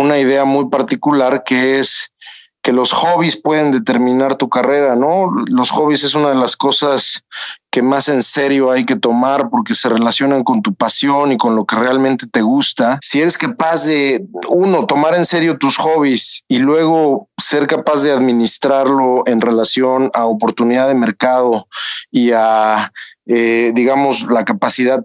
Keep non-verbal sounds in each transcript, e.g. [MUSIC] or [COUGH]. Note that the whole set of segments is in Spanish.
una idea muy particular que es que los hobbies pueden determinar tu carrera, ¿no? Los hobbies es una de las cosas que más en serio hay que tomar porque se relacionan con tu pasión y con lo que realmente te gusta. Si eres capaz de, uno, tomar en serio tus hobbies y luego ser capaz de administrarlo en relación a oportunidad de mercado y a, eh, digamos, la capacidad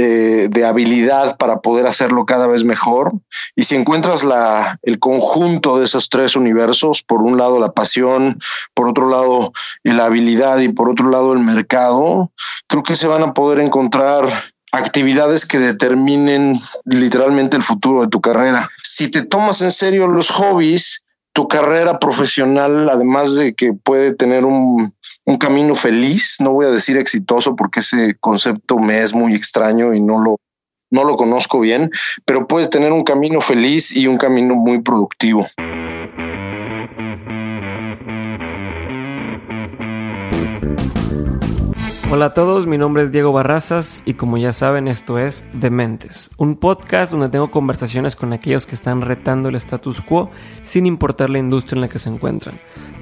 eh, de habilidad para poder hacerlo cada vez mejor. Y si encuentras la, el conjunto de esos tres universos, por un lado la pasión, por otro lado la habilidad y por otro lado el mercado, creo que se van a poder encontrar actividades que determinen literalmente el futuro de tu carrera. Si te tomas en serio los hobbies, tu carrera profesional, además de que puede tener un un camino feliz, no voy a decir exitoso porque ese concepto me es muy extraño y no lo, no lo conozco bien, pero puede tener un camino feliz y un camino muy productivo. Hola a todos, mi nombre es Diego Barrazas y como ya saben esto es Dementes, un podcast donde tengo conversaciones con aquellos que están retando el status quo sin importar la industria en la que se encuentran.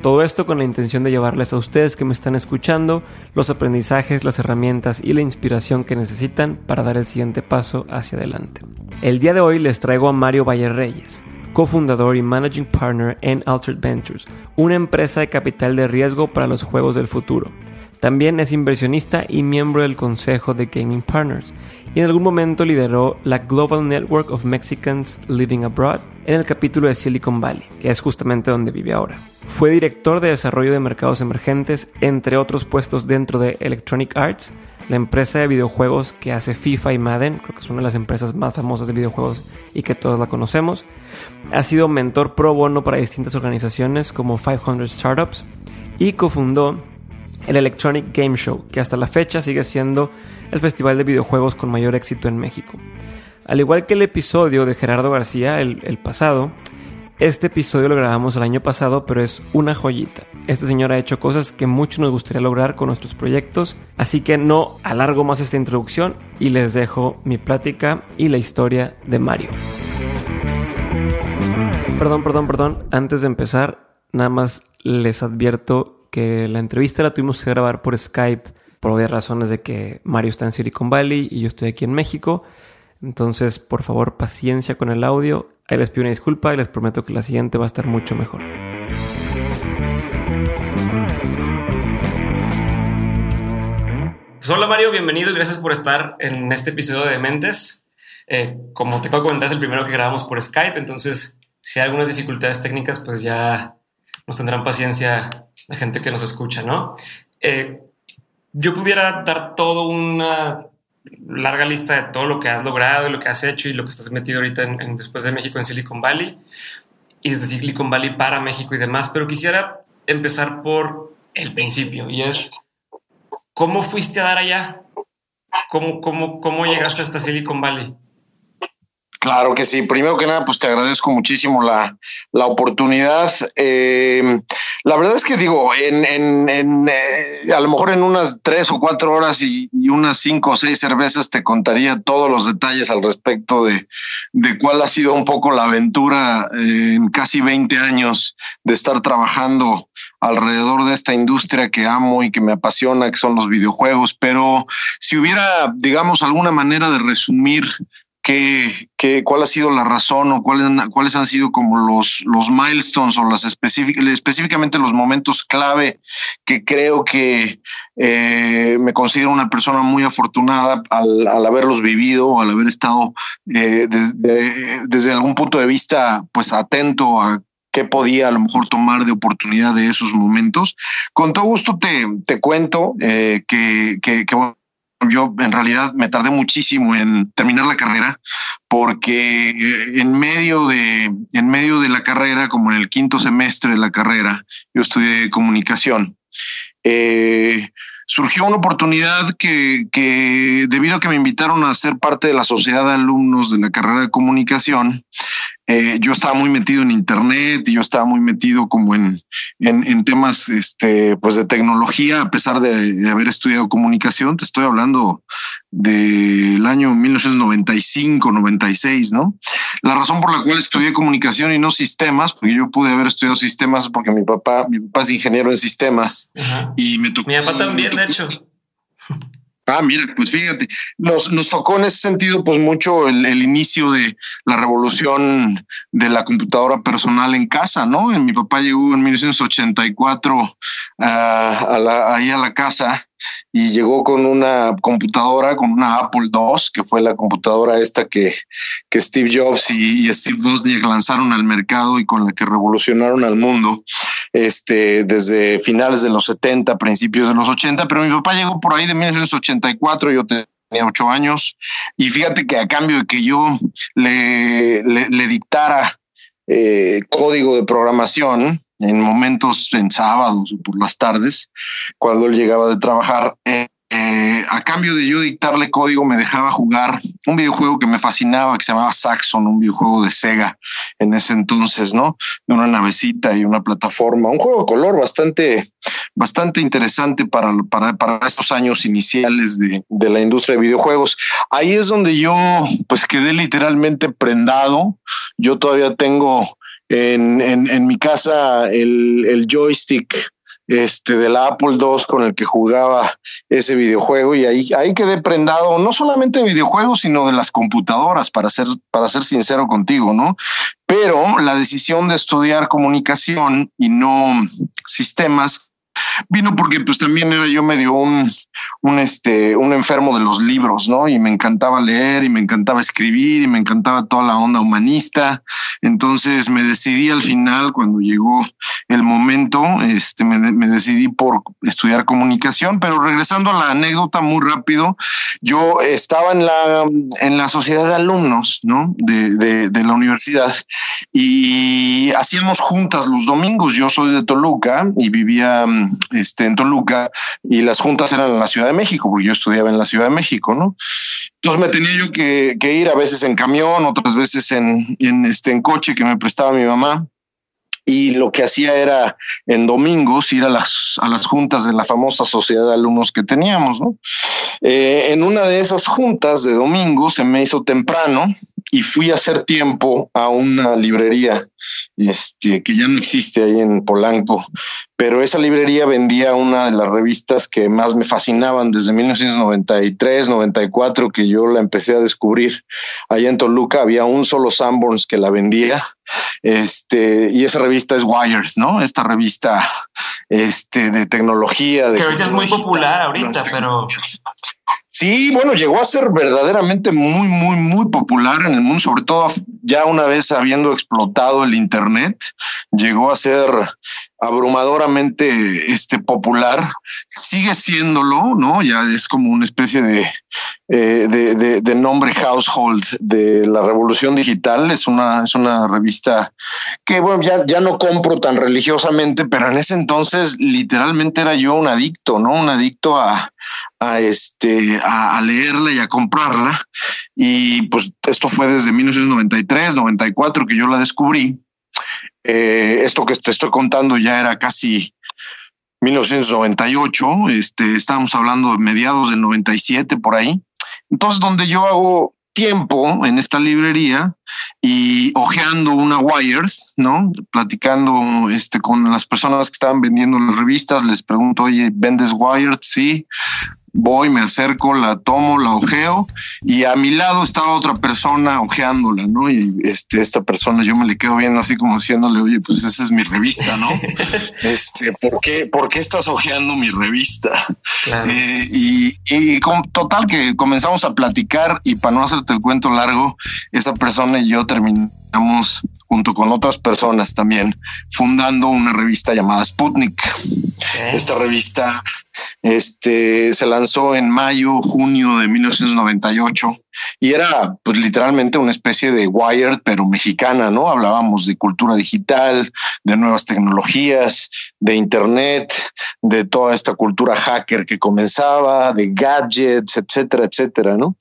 Todo esto con la intención de llevarles a ustedes que me están escuchando los aprendizajes, las herramientas y la inspiración que necesitan para dar el siguiente paso hacia adelante. El día de hoy les traigo a Mario Valle Reyes cofundador y managing partner en Altered Ventures, una empresa de capital de riesgo para los juegos del futuro. También es inversionista y miembro del consejo de Gaming Partners y en algún momento lideró la Global Network of Mexicans Living Abroad en el capítulo de Silicon Valley, que es justamente donde vive ahora. Fue director de desarrollo de mercados emergentes, entre otros puestos dentro de Electronic Arts, la empresa de videojuegos que hace FIFA y Madden, creo que es una de las empresas más famosas de videojuegos y que todos la conocemos. Ha sido mentor pro bono para distintas organizaciones como 500 Startups y cofundó el Electronic Game Show, que hasta la fecha sigue siendo el festival de videojuegos con mayor éxito en México. Al igual que el episodio de Gerardo García, el, pasado, este episodio lo grabamos el año pasado, pero es una joyita. Este señor ha hecho cosas que mucho nos gustaría lograr con nuestros proyectos, así que no alargo más esta introducción y les dejo mi plática y la historia de Mario. Perdón, perdón, perdón. Antes de empezar, nada más les advierto que la entrevista la tuvimos que grabar por Skype por obvias razones de que Mario está en Silicon Valley y yo estoy aquí en México. Entonces, por favor, paciencia con el audio. Ahí les pido una disculpa y les prometo que la siguiente va a estar mucho mejor. Pues hola Mario, bienvenido y gracias por estar en este episodio de Mentes. Eh, como te acabo de comentar, es el primero que grabamos por Skype, entonces si hay algunas dificultades técnicas, pues ya nos tendrán paciencia la gente que nos escucha, ¿no? Eh, yo pudiera dar toda una larga lista de todo lo que has logrado y lo que has hecho y lo que estás metido ahorita en, después de México en Silicon Valley y desde Silicon Valley para México y demás, pero quisiera empezar por el principio y es, ¿cómo fuiste a dar allá? ¿Cómo, cómo, cómo llegaste hasta Silicon Valley? Claro que sí. Primero que nada, pues te agradezco muchísimo la, la oportunidad. Eh, la verdad es que digo, eh, a lo mejor en unas tres o cuatro horas y, unas cinco o seis cervezas te contaría todos los detalles al respecto de, de cuál ha sido un poco la aventura eh, en casi 20 años de estar trabajando alrededor de esta industria que amo y que me apasiona, que son los videojuegos. Pero si hubiera, digamos, alguna manera de resumir qué, cuál ha sido la razón o cuáles, cuáles han sido como los, los milestones o las específicamente los momentos clave que creo que eh, me considero una persona muy afortunada al, haberlos vivido, al haber estado eh, desde algún punto de vista pues atento a qué podía a lo mejor tomar de oportunidad de esos momentos. Con todo gusto te, te cuento eh, que yo en realidad me tardé muchísimo en terminar la carrera porque en medio de en medio de la carrera como en el quinto semestre de la carrera yo estudié comunicación. Eh, surgió una oportunidad que, que, debido a que me invitaron a ser parte de la sociedad de alumnos de la carrera de comunicación eh, yo estaba muy metido en internet y yo estaba muy metido como en, en, temas este, pues de tecnología, a pesar de, haber estudiado comunicación. Te estoy hablando del año 1995, 96, ¿no? La razón por la cual estudié comunicación y no sistemas, porque yo pude haber estudiado sistemas porque mi papá, mi papá es ingeniero en sistemas y me tocó. Mi papá también, de hecho. Ah, mira, pues fíjate, nos, nos tocó en ese sentido, pues mucho el, inicio de la revolución de la computadora personal en casa, ¿no? Mi papá llegó en 1984 ah, a la, ahí a la casa y llegó con una computadora, con una Apple II, que fue la computadora esta que, que Steve Jobs y, Steve Wozniak lanzaron al mercado y con la que revolucionaron al mundo este, desde finales de los 70, principios de los 80, pero mi papá llegó por ahí de 1984, yo tenía ocho años, y fíjate que a cambio de que yo le, le, dictara eh, código de programación, en momentos en sábados o por las tardes, cuando él llegaba de trabajar. Eh, eh, a cambio de yo dictarle código, me dejaba jugar un videojuego que me fascinaba, que se llamaba Saxon, un videojuego de Sega en ese entonces, ¿no? De una navecita y una plataforma, un juego de color bastante, bastante interesante para, para, para esos años iniciales de, de la industria de videojuegos. Ahí es donde yo, pues, quedé literalmente prendado. Yo todavía tengo en, en, mi casa el, el joystick este, de la Apple II con el que jugaba ese videojuego y ahí, ahí quedé prendado no solamente de videojuegos, sino de las computadoras, para ser, para ser sincero contigo, ¿no? Pero la decisión de estudiar comunicación y no sistemas vino porque pues también era yo medio un, un, este, un enfermo de los libros, ¿no? Y me encantaba leer y me encantaba escribir y me encantaba toda la onda humanista. Entonces me decidí al final, cuando llegó el momento, este, me, decidí por estudiar comunicación, pero regresando a la anécdota muy rápido, yo estaba en la, en la sociedad de alumnos, ¿no? De, de, de la universidad y hacíamos juntas los domingos. Yo soy de Toluca y vivía este, en Toluca y las juntas eran en la Ciudad de México, porque yo estudiaba en la Ciudad de México, ¿no? Entonces me tenía yo que, ir a veces en camión, otras veces en, en, este, en coche que me prestaba mi mamá y lo que hacía era en domingos ir a las, a las juntas de la famosa sociedad de alumnos que teníamos. ¿no? Eh, en una de esas juntas de domingo se me hizo temprano y fui a hacer tiempo a una librería este, que ya no existe ahí en Polanco, pero esa librería vendía una de las revistas que más me fascinaban desde 1993, 94, que yo la empecé a descubrir. Allá en Toluca había un solo Sanborns que la vendía este, y esa revista es Wired, ¿no? Esta revista este, de tecnología. De que ahorita es muy popular ahorita, pero... Sí, bueno, llegó a ser verdaderamente muy, muy, muy popular en el mundo, sobre todo ya una vez habiendo explotado el Internet, llegó a ser abrumadoramente este, popular, sigue siéndolo, ¿no? Ya es como una especie de, eh, de, de, nombre household de la revolución digital. Es una, es una revista que, bueno, ya, ya no compro tan religiosamente, pero en ese entonces literalmente era yo un adicto, ¿no? Un adicto a, a, este, a, a leerla y a comprarla. Y pues esto fue desde 1993, 94 que yo la descubrí. Eh, esto que te estoy contando ya era casi 1998, este, estábamos hablando de mediados del 97 por ahí. Entonces, donde yo hago tiempo en esta librería y hojeando una Wires, ¿no? Platicando este, con las personas que estaban vendiendo las revistas, les pregunto, oye, ¿vendes Wired? Sí voy, me acerco, la tomo, la ojeo y a mi lado estaba otra persona ojeándola, ¿no? Y este, esta persona yo me le quedo viendo así como diciéndole, oye, pues esa es mi revista, ¿no? [LAUGHS] este, ¿por qué, ¿por qué estás ojeando mi revista? Eh, y, y con, total que comenzamos a platicar y para no hacerte el cuento largo, esa persona y yo terminamos junto con otras personas también, fundando una revista llamada Sputnik. Esta revista este, se lanzó en mayo, junio de 1998 y era pues literalmente una especie de Wired, pero mexicana, ¿no? Hablábamos de cultura digital, de nuevas tecnologías, de Internet, de toda esta cultura hacker que comenzaba, de gadgets, etcétera, etcétera, ¿no?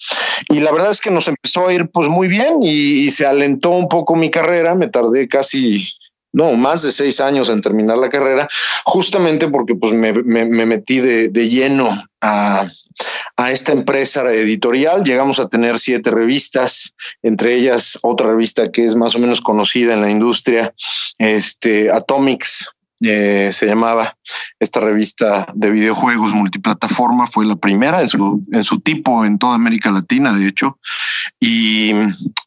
Y la verdad es que nos empezó a ir pues muy bien y, y se alentó un poco mi carrera, me tardé casi no, más de seis años en terminar la carrera, justamente porque pues me, metí de, lleno a, esta empresa editorial. Llegamos a tener siete revistas, entre ellas otra revista que es más o menos conocida en la industria, este Atomics, eh, se llamaba esta revista de videojuegos multiplataforma, fue la primera en su, en su tipo en toda América Latina, de hecho. Y,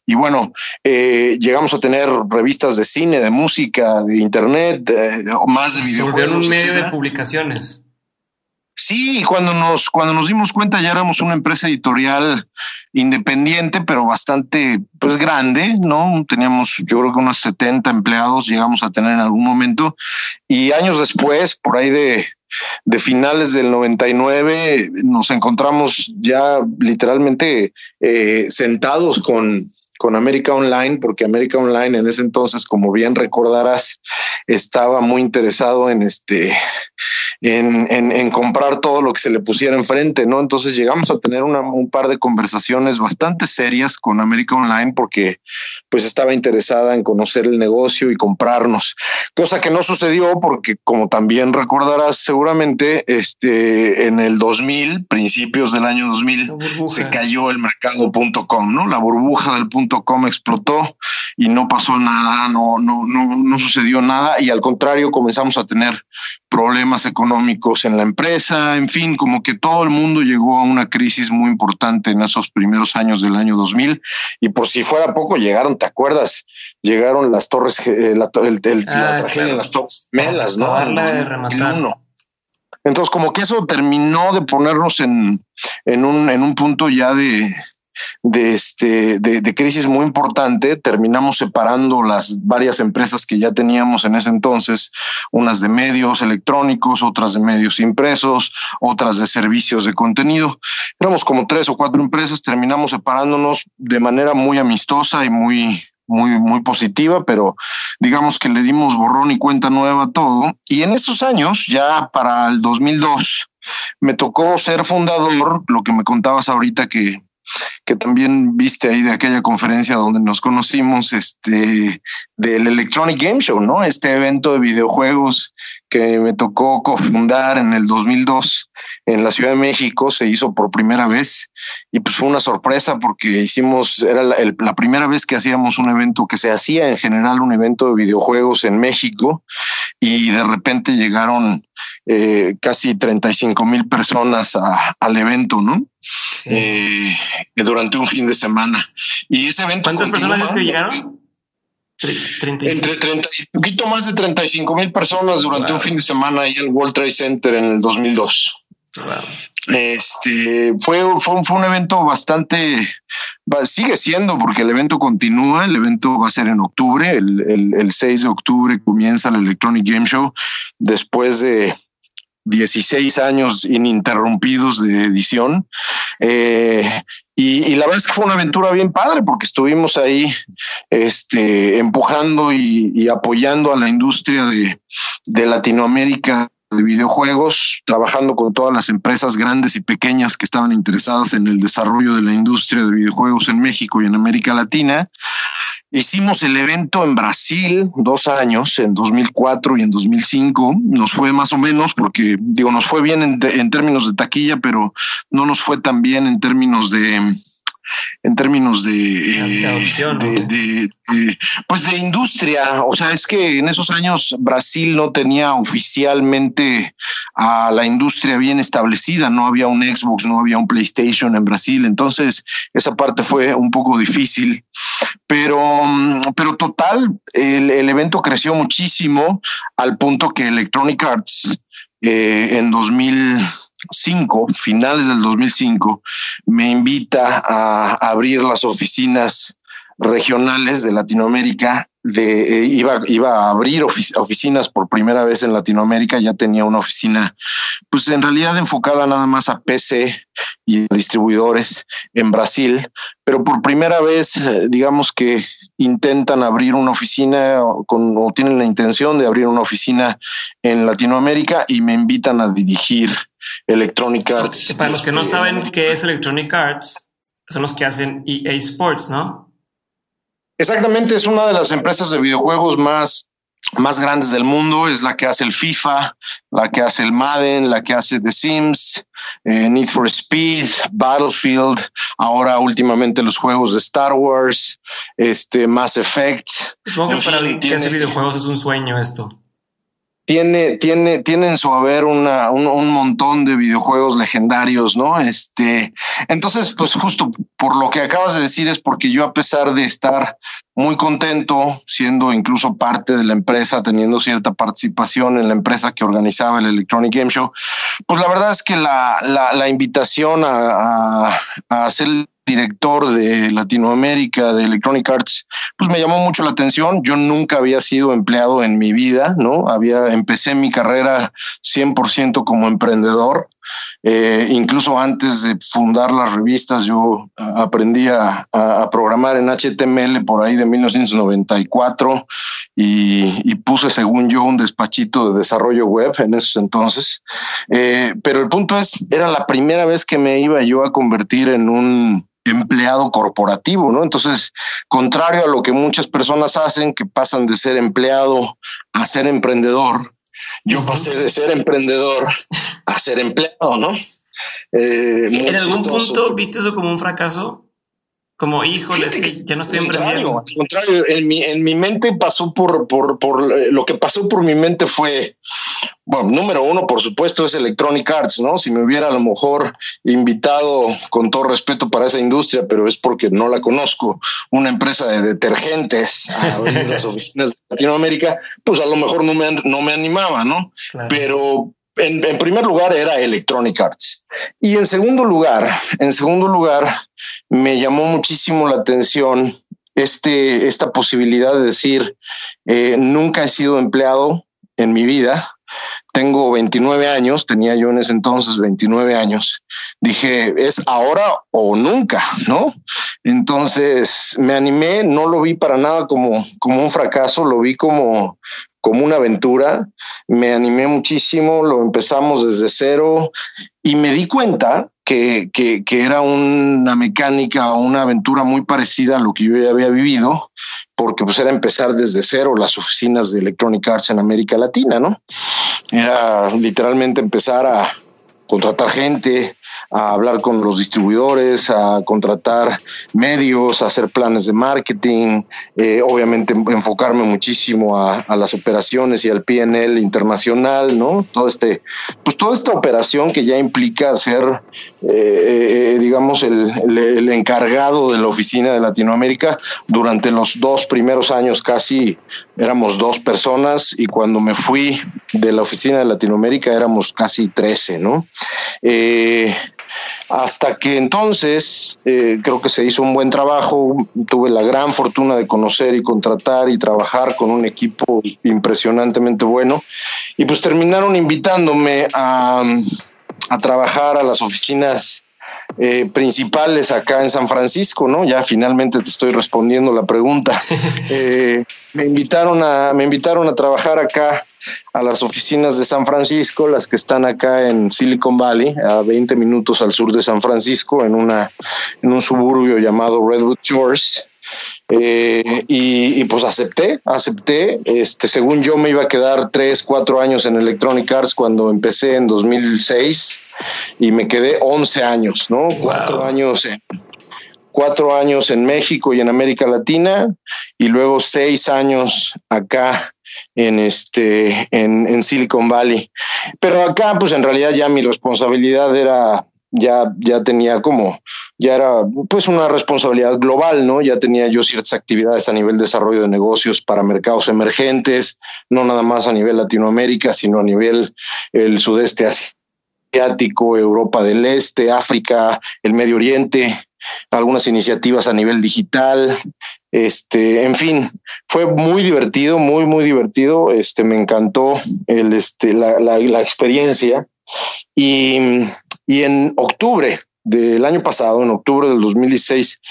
y bueno, eh, llegamos a tener revistas de cine, de música, de internet, o más de videojuegos. un medio de publicaciones. Sí, cuando nos, cuando nos dimos cuenta ya éramos una empresa editorial independiente, pero bastante pues grande, ¿no? Teníamos yo creo que unos 70 empleados llegamos a tener en algún momento y años después, por ahí de, de finales del 99, nos encontramos ya literalmente eh, sentados con con América Online, porque América Online en ese entonces, como bien recordarás, estaba muy interesado en este, en, en, comprar todo lo que se le pusiera enfrente, ¿no? Entonces llegamos a tener una, un par de conversaciones bastante serias con América Online porque pues estaba interesada en conocer el negocio y comprarnos, cosa que no sucedió porque como también recordarás seguramente, este, en el 2000, principios del año 2000, se cayó el mercado.com, ¿no? La burbuja del punto com explotó y no pasó nada, no, no, no, no sucedió nada y al contrario comenzamos a tener problemas económicos en la empresa, en fin, como que todo el mundo llegó a una crisis muy importante en esos primeros años del año 2000 y por si fuera poco llegaron, ¿te acuerdas? Llegaron las torres, eh, la, el, la ah, tragedia las torres melas, ¿no? Entonces, como que eso terminó de ponernos en, en, un, en un punto ya de, de, este, de, crisis muy importante, terminamos separando las varias empresas que ya teníamos en ese entonces, unas de medios electrónicos, otras de medios impresos, otras de servicios de contenido. Éramos como tres o cuatro empresas, terminamos separándonos de manera muy amistosa y muy, muy, muy positiva, pero digamos que le dimos borrón y cuenta nueva a todo. Y en esos años, ya para el 2002, me tocó ser fundador, lo que me contabas ahorita que que también viste ahí de aquella conferencia donde nos conocimos, este, del Electronic Game Show, ¿no? Este evento de videojuegos que me tocó cofundar en el 2002 en la Ciudad de México, se hizo por primera vez y pues fue una sorpresa porque hicimos, era la, la primera vez que hacíamos un evento que se hacía en general un evento de videojuegos en México y de repente llegaron eh, casi 35 mil personas al evento, ¿no? Eh, durante un fin de semana. Y ese evento. ¿Cuántas personas es que llegaron? Entre 30 y poquito más de 35 mil personas durante un fin de semana ahí en el World Trade Center en el 2002. Este fue, fue, fue, un evento bastante, sigue siendo porque el evento continúa. El evento va a ser en octubre, el, el, el 6 de octubre comienza el Electronic Game Show después de 16 años ininterrumpidos de edición. Eh, y, la verdad es que fue una aventura bien padre porque estuvimos ahí este, empujando y, apoyando a la industria de, de Latinoamérica de videojuegos, trabajando con todas las empresas grandes y pequeñas que estaban interesadas en el desarrollo de la industria de videojuegos en México y en América Latina. Hicimos el evento en Brasil dos años, en 2004 y en 2005. Nos fue más o menos porque, digo, nos fue bien en, en términos de taquilla, pero no nos fue tan bien en términos de, en términos de, eh, pues de industria. O sea, es que en esos años Brasil no tenía oficialmente a la industria bien establecida. No había un Xbox, no había un PlayStation en Brasil. Entonces, esa parte fue un poco difícil. Pero, pero total, el, evento creció muchísimo al punto que Electronic Arts eh, en 2000 finales del 2005, me invita a abrir las oficinas regionales de Latinoamérica. Eh, iba, iba a abrir oficinas por primera vez en Latinoamérica, ya tenía una oficina, pues en realidad enfocada nada más a PC y distribuidores en Brasil, pero por primera vez, eh, digamos que intentan abrir una oficina o tienen la intención de abrir una oficina en Latinoamérica y me invitan a dirigir Electronic Arts. Para los que no saben qué es Electronic Arts, son los que hacen EA Sports, ¿no? Exactamente, es una de las empresas de videojuegos más, más grandes del mundo. Es la que hace el FIFA, la que hace el Madden, la que hace The Sims, eh, Need for Speed, Battlefield, ahora últimamente los juegos de Star Wars, este Mass Effect. Supongo que para el que hace videojuegos es un sueño esto tiene, tiene, tiene en su haber un, un, montón de videojuegos legendarios, ¿no? Este, entonces, pues justo por lo que acabas de decir es porque yo, a pesar de estar muy contento, siendo incluso parte de la empresa, teniendo cierta participación en la empresa que organizaba el Electronic Game Show, pues la verdad es que la, la, invitación a hacer director de Latinoamérica de Electronic Arts, pues me llamó mucho la atención. Yo nunca había sido empleado en mi vida, ¿no? Había, empecé mi carrera 100% como emprendedor. Eh, incluso antes de fundar las revistas, yo aprendí a, programar en HTML por ahí de 1994 y, y, puse, según yo, un despachito de desarrollo web en esos entonces. Eh, pero el punto es, era la primera vez que me iba yo a convertir en un empleado corporativo, ¿no? Entonces, contrario a lo que muchas personas hacen, que pasan de ser empleado a ser emprendedor, yo pasé de ser emprendedor a ser empleado, ¿no? Eh, ¿En algún punto viste eso como un fracaso? Como, híjole, ya no estoy emprendiendo. Al contrario, en mi, en mi mente pasó por, por, por, eh, lo que pasó por mi mente fue, bueno, número uno, por supuesto, es Electronic Arts, ¿no? Si me hubiera a lo mejor invitado, con todo respeto para esa industria, pero es porque no la conozco, una empresa de detergentes [LAUGHS] a abrir las oficinas de Latinoamérica, pues a lo mejor no me, no me animaba, ¿no? Pero en, primer lugar era Electronic Arts. Y en segundo lugar, en segundo lugar, me llamó muchísimo la atención este, esta posibilidad de decir, eh, nunca he sido empleado en mi vida, tengo 29 años, tenía yo en ese entonces 29 años. Dije, es ahora o nunca, ¿no? Entonces me animé, no lo vi para nada como, como un fracaso, lo vi como, como una aventura. Me animé muchísimo, lo empezamos desde cero y me di cuenta que, que, era una mecánica o una aventura muy parecida a lo que yo ya había vivido, porque pues era empezar desde cero las oficinas de Electronic Arts en América Latina, ¿no? Era literalmente empezar a contratar gente, a hablar con los distribuidores, a contratar medios, a hacer planes de marketing, eh, obviamente enfocarme muchísimo a, las operaciones y al PNL internacional, ¿no? Todo este, pues toda esta operación que ya implica ser, eh, eh, digamos, el, el, el, encargado de la oficina de Latinoamérica durante los dos primeros años casi éramos dos personas y cuando me fui de la oficina de Latinoamérica éramos casi 13, ¿no? Eh, hasta que entonces eh, creo que se hizo un buen trabajo, tuve la gran fortuna de conocer y contratar y trabajar con un equipo impresionantemente bueno y pues terminaron invitándome a, a trabajar a las oficinas eh, principales acá en San Francisco, ¿no? Ya finalmente te estoy respondiendo la pregunta. [LAUGHS] Eh, me invitaron a, me invitaron a trabajar acá a las oficinas de San Francisco, las que están acá en Silicon Valley, a 20 minutos al sur de San Francisco, en una, en un suburbio llamado Redwood Shores. Eh, y, y, pues acepté, acepté. Este, según yo me iba a quedar tres, cuatro años en Electronic Arts cuando empecé en 2006 y me quedé 11 años, ¿no? Wow. Cuatro años en, cuatro años en México y en América Latina y luego seis años acá en este en, Silicon Valley. Pero acá, pues en realidad ya mi responsabilidad era ya, ya tenía como, ya era pues una responsabilidad global, ¿no? Ya tenía yo ciertas actividades a nivel de desarrollo de negocios para mercados emergentes, no nada más a nivel Latinoamérica, sino a nivel el sudeste asiático, Europa del Este, África, el Medio Oriente, algunas iniciativas a nivel digital Este, en fin, fue muy divertido, muy, muy divertido. Este, me encantó el, este, la, la, la experiencia. Y, y en octubre del año pasado, en octubre del 2016,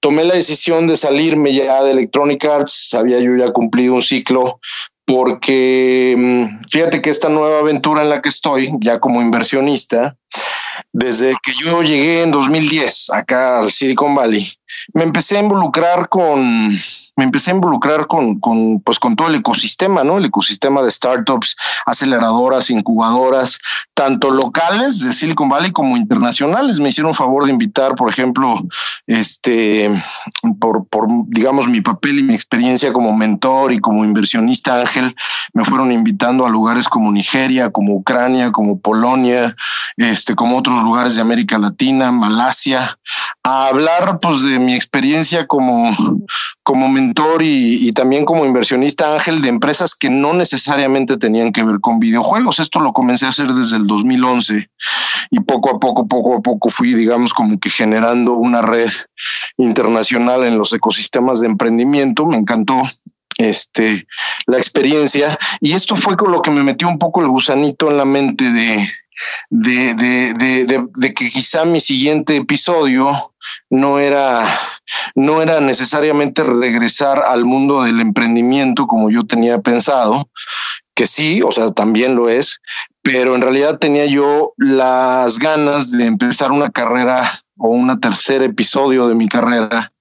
tomé la decisión de salirme ya de Electronic Arts. Había yo ya cumplido un ciclo porque mm, fíjate que esta nueva aventura en la que estoy, ya como inversionista, desde que yo llegué en 2010 acá al Silicon Valley, me empecé a involucrar con me empecé a involucrar con, con, pues, con todo el ecosistema, ¿no? El ecosistema de startups, aceleradoras, incubadoras, tanto locales de Silicon Valley como internacionales. Me hicieron favor de invitar, por ejemplo, este, por, por, digamos, mi papel y mi experiencia como mentor y como inversionista ángel, me fueron invitando a lugares como Nigeria, como Ucrania, como Polonia, este, como otros lugares de América Latina, Malasia, a hablar, pues, de mi experiencia como, como y, también como inversionista ángel de empresas que no necesariamente tenían que ver con videojuegos. Esto lo comencé a hacer desde el 2011 y poco a poco, poco a poco fui, digamos, como que generando una red internacional en los ecosistemas de emprendimiento. Me encantó este, la experiencia y esto fue con lo que me metió un poco el gusanito en la mente de, de, de, de, de, que quizá mi siguiente episodio no era, no era necesariamente regresar al mundo del emprendimiento como yo tenía pensado, que sí, o sea, también lo es, pero en realidad tenía yo las ganas de empezar una carrera o un tercer episodio de mi carrera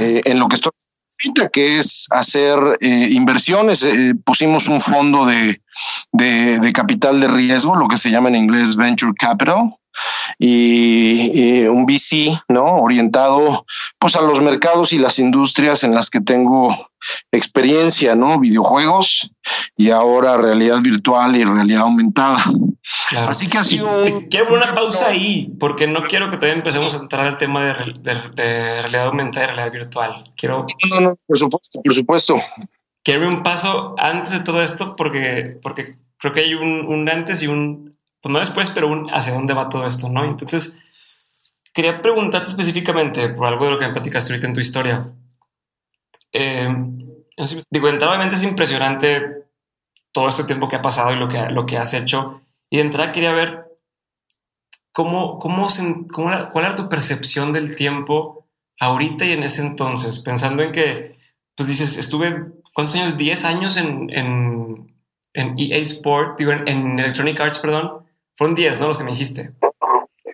eh, en lo que estoy que es hacer eh, inversiones. Eh, pusimos un fondo de, de, capital de riesgo, lo que se llama en inglés venture capital, y, un VC, ¿no? Orientado pues a los mercados y las industrias en las que tengo experiencia, ¿no? Videojuegos y ahora realidad virtual y realidad aumentada. Así que ha sido. quiero una pausa ahí, porque no quiero que todavía empecemos a entrar al tema de, realidad aumentada y realidad virtual. Quiero. No, no, por supuesto, por supuesto. Quiero un paso antes de todo esto, porque, porque creo que hay un, un antes y un. Pues no después, pero un hacia dónde va todo esto, ¿no? Entonces, quería preguntarte específicamente por algo de lo que me platicaste ahorita en tu historia. Eh, digo, enteramente es impresionante todo este tiempo que ha pasado y lo que, lo que has hecho. Y de entrada quería ver cómo, cómo, cómo cuál era tu percepción del tiempo ahorita y en ese entonces, pensando en que, pues dices, estuve, ¿cuántos años? 10 años en, en, en EA Sport, digo, en, Electronic Arts, perdón. Fueron 10, ¿no? Los que me dijiste.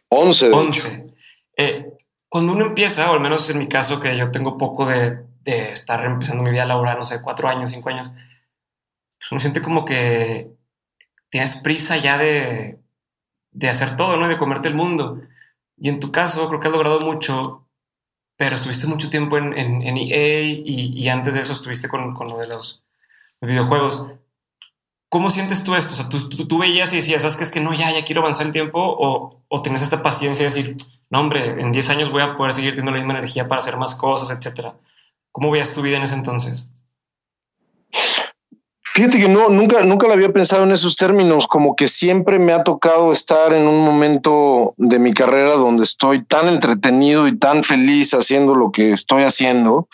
11. 11. Eh, cuando uno empieza, o al menos en mi caso, que yo tengo poco de, de estar empezando mi vida laboral, no sé, cuatro años, cinco años, pues uno siente como que tienes prisa ya de, de hacer todo, ¿no? de comerte el mundo. Y en tu caso, creo que has logrado mucho, pero estuviste mucho tiempo en, en, EA y, antes de eso estuviste con, con lo de los, videojuegos. ¿Cómo sientes tú esto? O sea, ¿tú, tú, veías y decías, ¿sabes qué? Es que no, ya, ya quiero avanzar el tiempo o, o tenés esta paciencia de decir, no, hombre, en 10 años voy a poder seguir teniendo la misma energía para hacer más cosas, etcétera. ¿Cómo veías tu vida en ese entonces? Fíjate que no, nunca, nunca lo había pensado en esos términos, como que siempre me ha tocado estar en un momento de mi carrera donde estoy tan entretenido y tan feliz haciendo lo que estoy haciendo,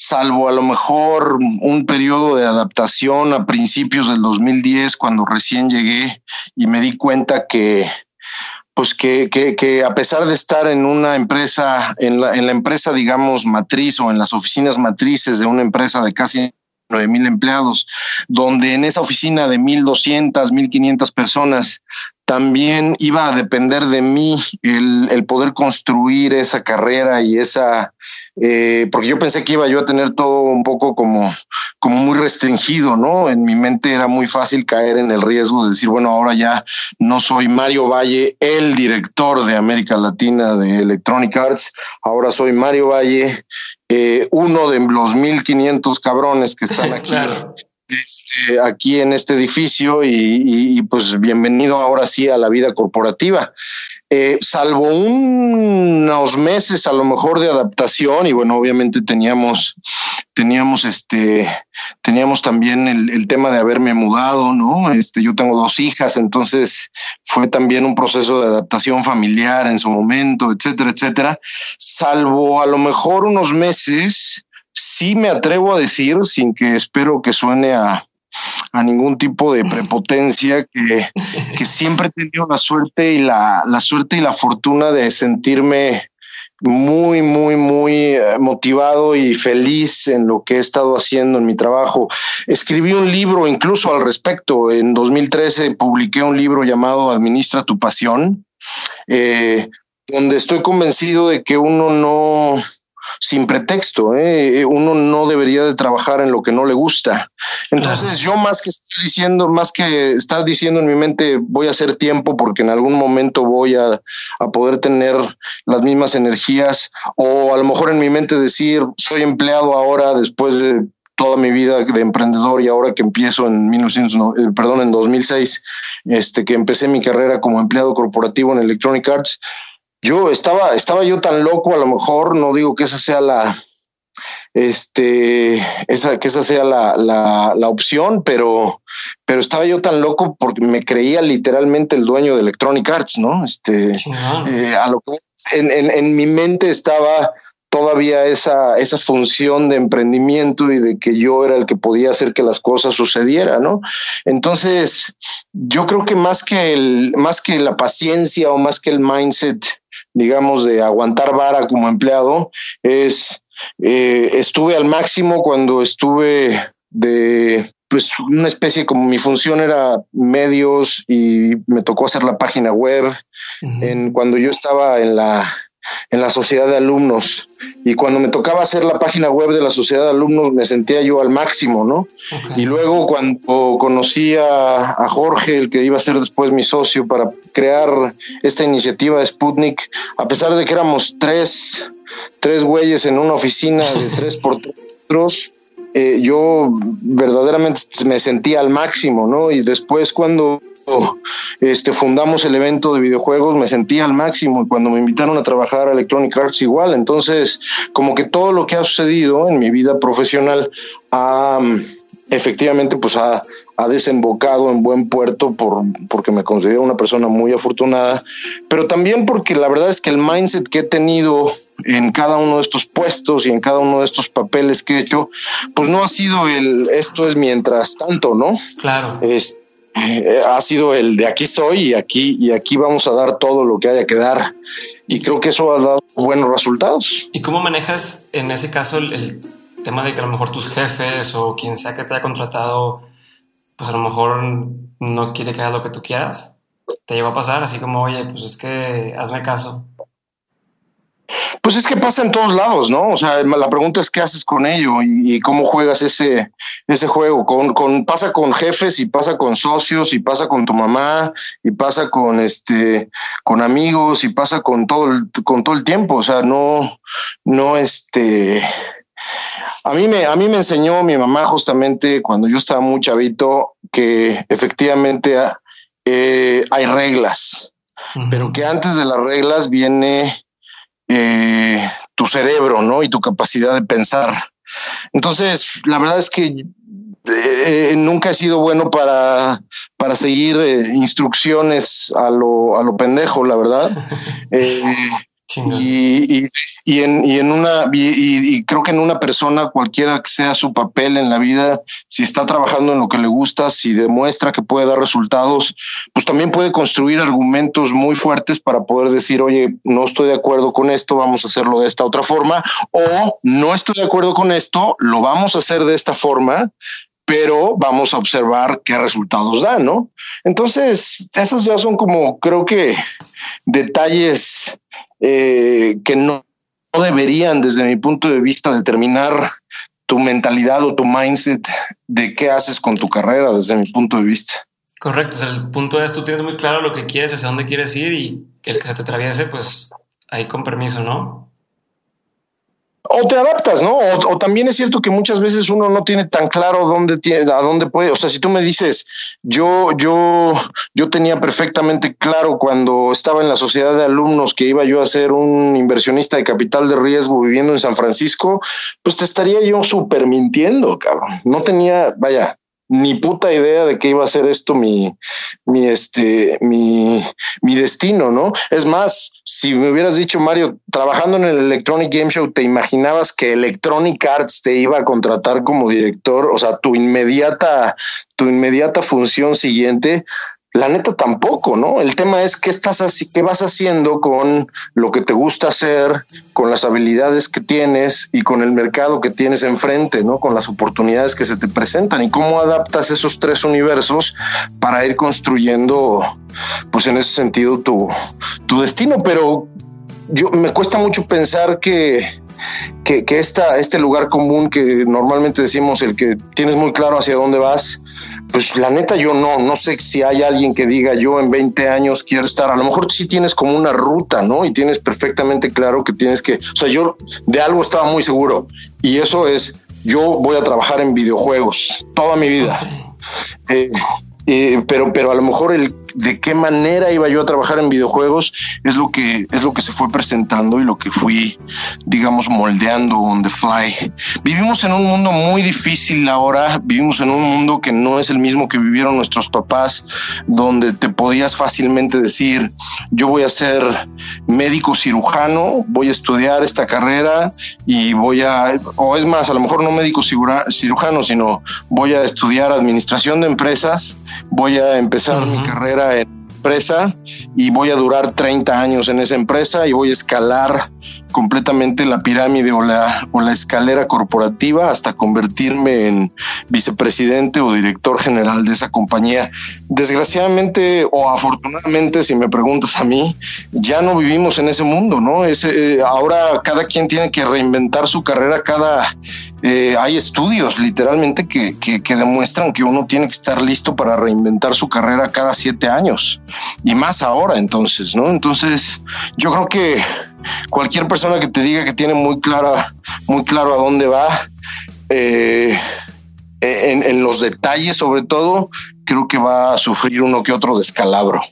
salvo a lo mejor un periodo de adaptación a principios del 2010, cuando recién llegué y me di cuenta que, pues que, que, que, a pesar de estar en una empresa, en la, en la empresa, digamos, matriz o en las oficinas matrices de una empresa de casi nueve mil empleados, donde en esa oficina de mil doscientas, mil quinientas personas también iba a depender de mí el, el poder construir esa carrera y esa, eh, porque yo pensé que iba yo a tener todo un poco como, como muy restringido, ¿no? En mi mente era muy fácil caer en el riesgo de decir, bueno, ahora ya no soy Mario Valle, el director de América Latina de Electronic Arts, ahora soy Mario Valle, eh, uno de los 1500 cabrones que están [LAUGHS] aquí. Este, aquí en este edificio y, pues bienvenido ahora sí a la vida corporativa. Eh, salvo unos meses a lo mejor de adaptación y bueno, obviamente teníamos, teníamos este, teníamos también el, tema de haberme mudado, ¿no? Este, yo tengo dos hijas, entonces fue también un proceso de adaptación familiar en su momento, etcétera, etcétera. Salvo a lo mejor unos meses sí me atrevo a decir, sin que espero que suene a, a ningún tipo de prepotencia, que, que siempre he tenido la suerte y la, la suerte y la fortuna de sentirme muy, muy, muy eh, motivado y feliz en lo que he estado haciendo en mi trabajo. Escribí un libro incluso al respecto. En 2013 publiqué un libro llamado Administra tu pasión, eh, donde estoy convencido de que uno no, sin pretexto. ¿eh? Uno no debería de trabajar en lo que no le gusta. Entonces yo más que estar diciendo, más que estar diciendo en mi mente voy a hacer tiempo porque en algún momento voy a, a poder tener las mismas energías o a lo mejor en mi mente decir soy empleado ahora después de toda mi vida de emprendedor y ahora que empiezo en 1900, eh, perdón, en 2006, este, que empecé mi carrera como empleado corporativo en Electronic Arts, yo estaba, estaba yo tan loco, a lo mejor no digo que esa sea la, este, esa, que esa sea la, la, la, opción, pero, pero estaba yo tan loco porque me creía literalmente el dueño de Electronic Arts, ¿no? Este, eh, a lo que en, en, en, mi mente estaba todavía esa, esa función de emprendimiento y de que yo era el que podía hacer que las cosas sucedieran, ¿no? Entonces, yo creo que más que el, más que la paciencia o más que el mindset digamos, de aguantar vara como empleado, es, eh, estuve al máximo cuando estuve de, pues, una especie como mi función era medios y me tocó hacer la página web. en, cuando yo estaba en la, en la sociedad de alumnos. Y cuando me tocaba hacer la página web de la sociedad de alumnos, me sentía yo al máximo, ¿no? Y luego cuando conocí a, a, Jorge, el que iba a ser después mi socio para crear esta iniciativa de Sputnik, a pesar de que éramos tres, tres güeyes en una oficina de [LAUGHS] tres por tres, eh, yo verdaderamente me sentía al máximo, ¿no? Y después cuando este, fundamos el evento de videojuegos, me sentí al máximo y cuando me invitaron a trabajar a Electronic Arts igual. Entonces, como que todo lo que ha sucedido en mi vida profesional ha efectivamente pues ha, ha, desembocado en buen puerto por, porque me considero una persona muy afortunada, pero también porque la verdad es que el mindset que he tenido en cada uno de estos puestos y en cada uno de estos papeles que he hecho, pues no ha sido el esto es mientras tanto, ¿no? Claro. Es, eh, ha sido el de aquí soy y aquí y aquí vamos a dar todo lo que haya que dar y creo que eso ha dado buenos resultados. ¿Y cómo manejas en ese caso el, tema de que a lo mejor tus jefes o quien sea que te haya contratado, pues a lo mejor no quiere que hagas lo que tú quieras? ¿Te lleva a pasar así como, oye, pues es que hazme caso? Pues es que pasa en todos lados, ¿no? O sea, la pregunta es qué haces con ello y, y cómo juegas ese, ese juego. Con, con, pasa con jefes y pasa con socios y pasa con tu mamá y pasa con este, con amigos y pasa con todo el, con todo el tiempo. O sea, no, no este. A mí me, a mí me enseñó mi mamá justamente cuando yo estaba muy chavito que efectivamente eh, hay reglas, uh -huh. pero que antes de las reglas viene eh, tu cerebro, ¿no? Y tu capacidad de pensar. Entonces, la verdad es que eh, nunca he sido bueno para, para seguir eh, instrucciones a lo, a lo pendejo, la verdad. [LAUGHS] Eh, y, y, y, en, y en una, y, creo que en una persona, cualquiera que sea su papel en la vida, si está trabajando en lo que le gusta, si demuestra que puede dar resultados, pues también puede construir argumentos muy fuertes para poder decir, oye, no estoy de acuerdo con esto, vamos a hacerlo de esta otra forma, o no estoy de acuerdo con esto, lo vamos a hacer de esta forma, pero vamos a observar qué resultados da, ¿no? Entonces, esos ya son como, creo que detalles eh, que no, deberían, desde mi punto de vista, determinar tu mentalidad o tu mindset de qué haces con tu carrera, desde mi punto de vista. Correcto, o sea, el punto es tú tienes muy claro lo que quieres, hacia dónde quieres ir y que el que se te atraviese, pues ahí con permiso, ¿no? O te adaptas, ¿no? O, o, también es cierto que muchas veces uno no tiene tan claro dónde tiene, a dónde puede. O sea, si tú me dices, yo, yo, yo tenía perfectamente claro cuando estaba en la sociedad de alumnos que iba yo a ser un inversionista de capital de riesgo viviendo en San Francisco, pues te estaría yo súper mintiendo, cabrón. No tenía, vaya, ni puta idea de que iba a ser esto mi, mi, este, mi, mi destino, ¿no? Es más, si me hubieras dicho, Mario, trabajando en el Electronic Game Show, ¿te imaginabas que Electronic Arts te iba a contratar como director? O sea, tu inmediata, tu inmediata función siguiente la neta tampoco, ¿no? El tema es qué estás así, qué vas haciendo con lo que te gusta hacer, con las habilidades que tienes y con el mercado que tienes enfrente, ¿no? Con las oportunidades que se te presentan y cómo adaptas esos tres universos para ir construyendo, pues en ese sentido, tu, tu destino. Pero yo me cuesta mucho pensar que, que, esta, este lugar común que normalmente decimos, el que tienes muy claro hacia dónde vas, pues la neta yo no, no sé si hay alguien que diga yo en 20 años quiero estar, a lo mejor sí tienes como una ruta, ¿no? Y tienes perfectamente claro que tienes que, o sea, yo de algo estaba muy seguro y eso es, yo voy a trabajar en videojuegos toda mi vida. Eh, eh, pero, pero a lo mejor el de qué manera iba yo a trabajar en videojuegos es lo que es lo que se fue presentando y lo que fui, digamos, moldeando on the fly. Vivimos en un mundo muy difícil ahora, vivimos en un mundo que no es el mismo que vivieron nuestros papás, donde te podías fácilmente decir, yo voy a ser médico cirujano, voy a estudiar esta carrera y voy a, o es más, a lo mejor no médico cirujano, sino voy a estudiar administración de empresas, voy a empezar mi carrera I. empresa y voy a durar 30 años en esa empresa y voy a escalar completamente la pirámide o la, o la escalera corporativa hasta convertirme en vicepresidente o director general de esa compañía. Desgraciadamente o afortunadamente, si me preguntas a mí, ya no vivimos en ese mundo, ¿no? Ese, ahora cada quien tiene que reinventar su carrera cada eh, hay estudios literalmente que, que, demuestran que uno tiene que estar listo para reinventar su carrera cada siete años y más ahora entonces, ¿no? Entonces yo creo que cualquier persona que te diga que tiene muy clara, muy claro a dónde va, eh, en, en los detalles sobre todo, creo que va a sufrir uno que otro descalabro.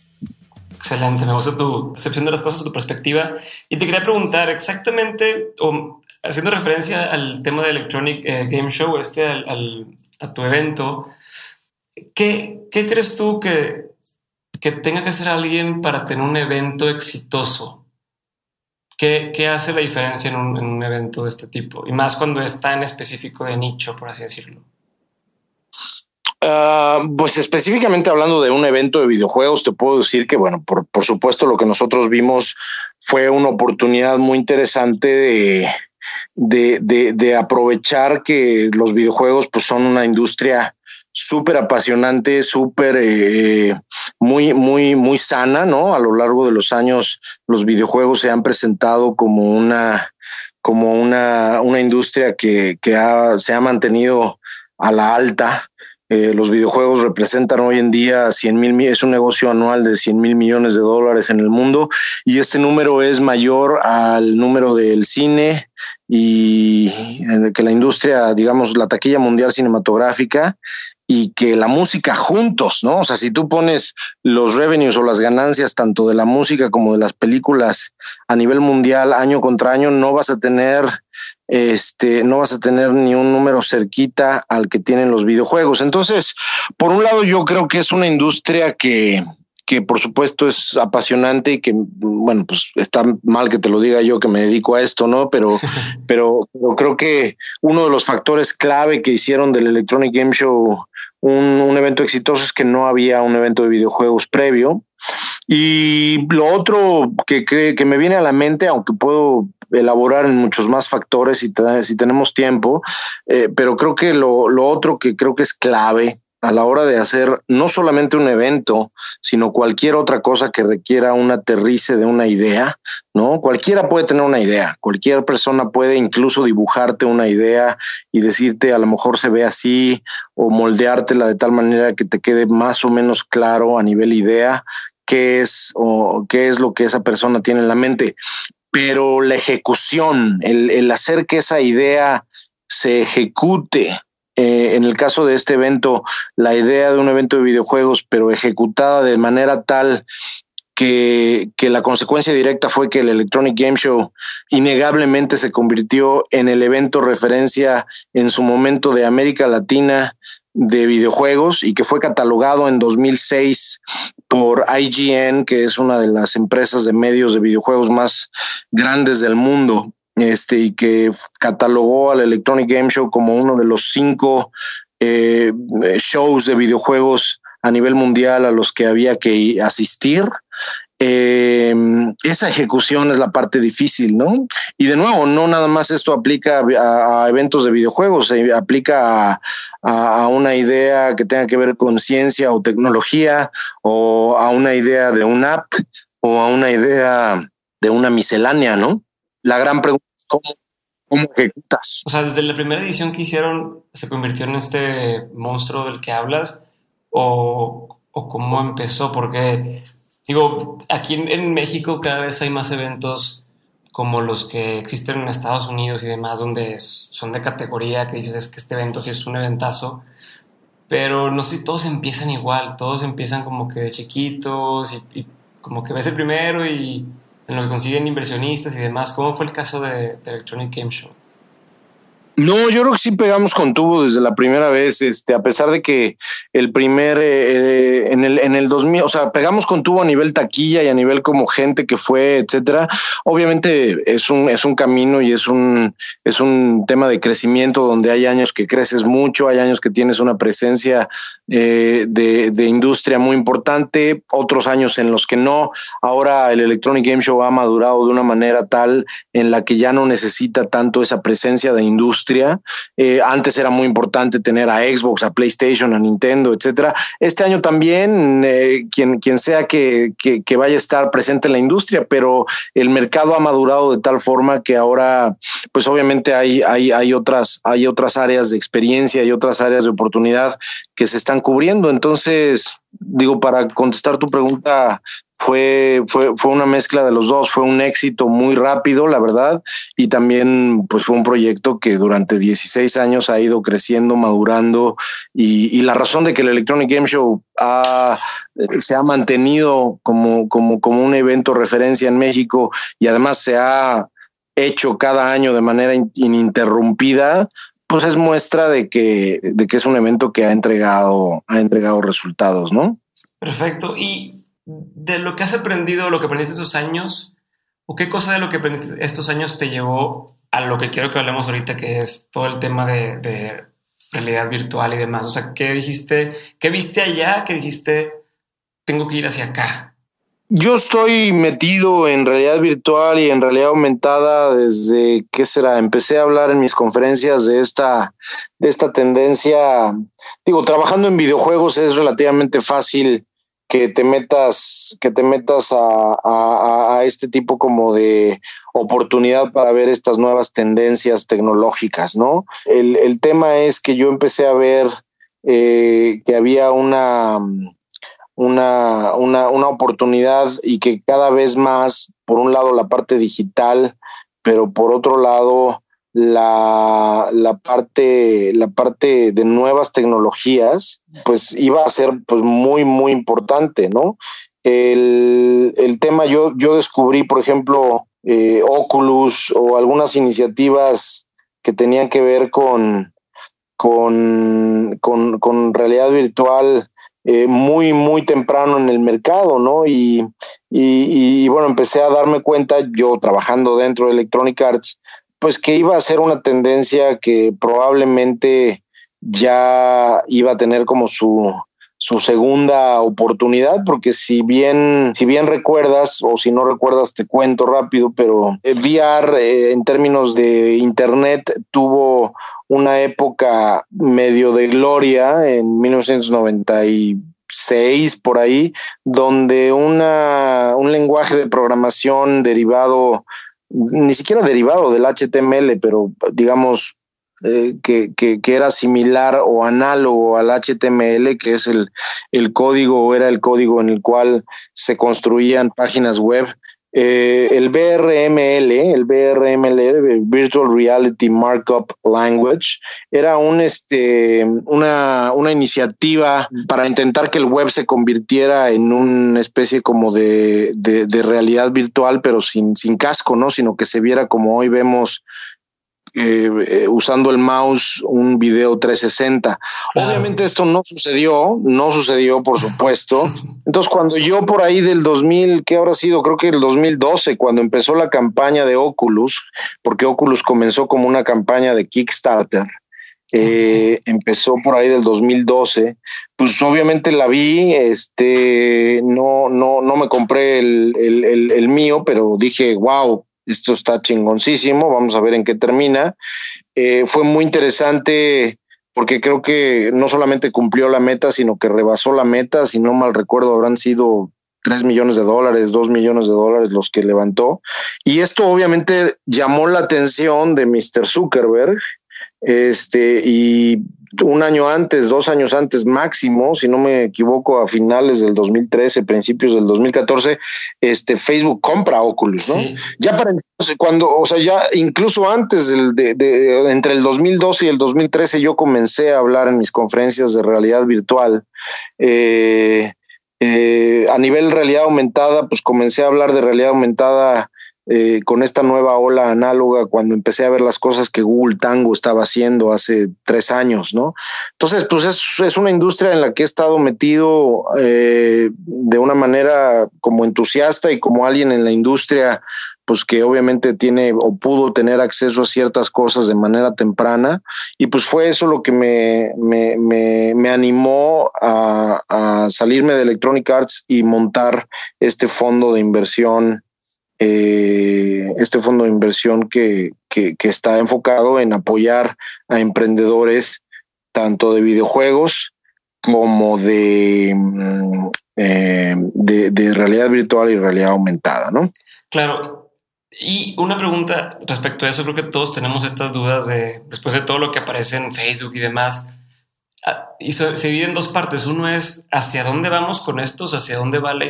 Excelente, me gusta tu percepción de las cosas, tu perspectiva. Y te quería preguntar exactamente, o haciendo referencia al tema de Electronic eh, Game Show, este, a tu evento, ¿qué, crees tú que, que, tenga que hacer alguien para tener un evento exitoso? ¿Qué, hace la diferencia en un, evento de este tipo? Y más cuando es tan específico de nicho, por así decirlo. Ah, pues específicamente hablando de un evento de videojuegos, te puedo decir que, bueno, por, por supuesto lo que nosotros vimos fue una oportunidad muy interesante de, de, de, aprovechar que los videojuegos pues son una industria súper apasionante, súper eh, muy, muy, muy sana, ¿no? A lo largo de los años, los videojuegos se han presentado como una, como una, una industria que, que se ha mantenido a la alta eh, los videojuegos representan hoy en día 100 mil, es un negocio anual de 100 mil millones de dólares en el mundo y este número es mayor al número del cine y que la industria, digamos, la taquilla mundial cinematográfica y que la música juntos, ¿no? O sea, si tú pones los revenues o las ganancias tanto de la música como de las películas a nivel mundial año contra año, no vas a tener este, no vas a tener ni un número cerquita al que tienen los videojuegos. Entonces, por un lado, yo creo que es una industria que, que por supuesto es apasionante y que, bueno, pues está mal que te lo diga yo que me dedico a esto, ¿no? [LAUGHS] Pero, pero, creo que uno de los factores clave que hicieron del Electronic Game Show un, un evento exitoso es que no había un evento de videojuegos previo. Y lo otro que, que me viene a la mente, aunque puedo elaborar en muchos más factores si, si tenemos tiempo, eh, pero creo que lo, lo otro que creo que es clave a la hora de hacer no solamente un evento, sino cualquier otra cosa que requiera un aterrice de una idea, ¿no? Cualquiera puede tener una idea, cualquier persona puede incluso dibujarte una idea y decirte a lo mejor se ve así o moldeártela de tal manera que te quede más o menos claro a nivel idea qué es o qué es lo que esa persona tiene en la mente pero la ejecución, el, hacer que esa idea se ejecute, eh, en el caso de este evento, la idea de un evento de videojuegos, pero ejecutada de manera tal que, que, la consecuencia directa fue que el Electronic Game Show innegablemente se convirtió en el evento referencia en su momento de América Latina, de videojuegos y que fue catalogado en 2006 por IGN, que es una de las empresas de medios de videojuegos más grandes del mundo, este, y que catalogó al Electronic Game Show como uno de los cinco eh, shows de videojuegos a nivel mundial a los que había que asistir. Eh, esa ejecución es la parte difícil, ¿no? Y de nuevo, no nada más esto aplica a, eventos de videojuegos, se aplica a, una idea que tenga que ver con ciencia o tecnología, o a una idea de un app, o a una idea de una miscelánea, ¿no? La gran pregunta cómo, cómo ejecutas. O sea, desde la primera edición que hicieron, se convirtió en este monstruo del que hablas, o, o cómo empezó, porque Digo, aquí en, México cada vez hay más eventos como los que existen en Estados Unidos y demás, donde son de categoría, que dices es que este evento sí es un eventazo, pero no sé todos empiezan igual, todos empiezan como que de chiquitos y, como que ves el primero y en lo que consiguen inversionistas y demás. ¿Cómo fue el caso de, de Electronic Game Show? No, yo creo que sí pegamos con tubo desde la primera vez, este, a pesar de que el primer, eh, eh, en, el, en el 2000, o sea, pegamos con tubo a nivel taquilla y a nivel como gente que fue, etcétera. Obviamente es un, es un camino y es un, es un tema de crecimiento donde hay años que creces mucho, hay años que tienes una presencia eh, de, de industria muy importante, otros años en los que no. Ahora el Electronic Game Show ha madurado de una manera tal en la que ya no necesita tanto esa presencia de industria eh, antes era muy importante tener a Xbox, a PlayStation, a Nintendo, etcétera. Este año también, eh, quien, quien sea que, que, vaya a estar presente en la industria, pero el mercado ha madurado de tal forma que ahora, pues obviamente hay, hay, hay, otras, hay otras áreas de experiencia y otras áreas de oportunidad que se están cubriendo. Entonces, digo, para contestar tu pregunta fue, fue, fue una mezcla de los dos, fue un éxito muy rápido, la verdad, y también pues fue un proyecto que durante 16 años ha ido creciendo, madurando, y, la razón de que el Electronic Game Show se ha mantenido como, como, como un evento referencia en México y además se ha hecho cada año de manera ininterrumpida, pues es muestra de que, de que es un evento que ha entregado, ha entregado resultados, ¿no? Perfecto. Y de lo que has aprendido, lo que aprendiste estos años, o qué cosa de lo que aprendiste estos años te llevó a lo que quiero que hablemos ahorita, que es todo el tema de, realidad virtual y demás. O sea, ¿qué dijiste? ¿Qué viste allá? ¿Qué dijiste? Tengo que ir hacia acá. Yo estoy metido en realidad virtual y en realidad aumentada desde, ¿qué será? Empecé a hablar en mis conferencias de esta, de esta tendencia. Digo, trabajando en videojuegos es relativamente fácil que te metas, que te metas a, este tipo como de oportunidad para ver estas nuevas tendencias tecnológicas, ¿no? El, tema es que yo empecé a ver eh, que había una, una, una, una oportunidad y que cada vez más, por un lado, la parte digital, pero por otro lado, la, la, parte, la parte de nuevas tecnologías, pues iba a ser pues muy, muy importante, ¿no? El, el tema, yo, yo descubrí, por ejemplo, eh, Oculus o algunas iniciativas que tenían que ver con, con, con, realidad virtual eh, muy, muy temprano en el mercado, ¿no? Y, y, y, bueno, empecé a darme cuenta, yo trabajando dentro de Electronic Arts, pues que iba a ser una tendencia que probablemente ya iba a tener como su, su segunda oportunidad, porque si bien, si bien recuerdas, o si no recuerdas, te cuento rápido, pero VR eh, en términos de Internet tuvo una época medio de gloria en 1996 por ahí, donde una, un lenguaje de programación derivado ni siquiera derivado del HTML, pero digamos eh, que, que, era similar o análogo al HTML, que es el, el código o era el código en el cual se construían páginas web eh, el BRML, el BRML, Virtual Reality Markup Language, era un, este, una, una iniciativa para intentar que el web se convirtiera en una especie como de, de, realidad virtual, pero sin, sin casco, ¿no? Sino que se viera como hoy vemos eh, eh, usando el mouse un video 360. Obviamente esto no sucedió, no sucedió por supuesto. [LAUGHS] Entonces cuando yo por ahí del 2000, ¿qué habrá sido? Creo que el 2012, cuando empezó la campaña de Oculus, porque Oculus comenzó como una campaña de Kickstarter. Eh, empezó por ahí del 2012, pues obviamente la vi, este, no, no, no me compré el, el, el mío, pero dije, wow, esto está chingoncísimo, vamos a ver en qué termina. Eh, fue muy interesante porque creo que no solamente cumplió la meta, sino que rebasó la meta, si no mal recuerdo, habrán sido 3 millones de dólares, 2 millones de dólares los que levantó. Y esto obviamente llamó la atención de Mr. Zuckerberg, este, y un año antes, dos años antes máximo, si no me equivoco, a finales del 2013, principios del 2014, este Facebook compra Oculus, ¿no? Ya para entonces, cuando, o sea, ya incluso antes del, de, entre el 2012 y el 2013, yo comencé a hablar en mis conferencias de realidad virtual. Eh, eh, a nivel realidad aumentada, pues comencé a hablar de realidad aumentada eh, con esta nueva ola análoga cuando empecé a ver las cosas que Google Tango estaba haciendo hace tres años, ¿no? Entonces, pues es, una industria en la que he estado metido eh, de una manera como entusiasta y como alguien en la industria, pues que obviamente tiene o pudo tener acceso a ciertas cosas de manera temprana. Y pues fue eso lo que me, me, me, me animó a, a salirme de Electronic Arts y montar este fondo de inversión eh, este fondo de inversión que, que, está enfocado en apoyar a emprendedores tanto de videojuegos como de, mm, eh, de, de, realidad virtual y realidad aumentada, ¿no? Claro. Y una pregunta respecto a eso, creo que todos tenemos estas dudas de, después de todo lo que aparece en Facebook y demás, y se, divide en dos partes. Uno es hacia dónde vamos con estos, hacia dónde va la,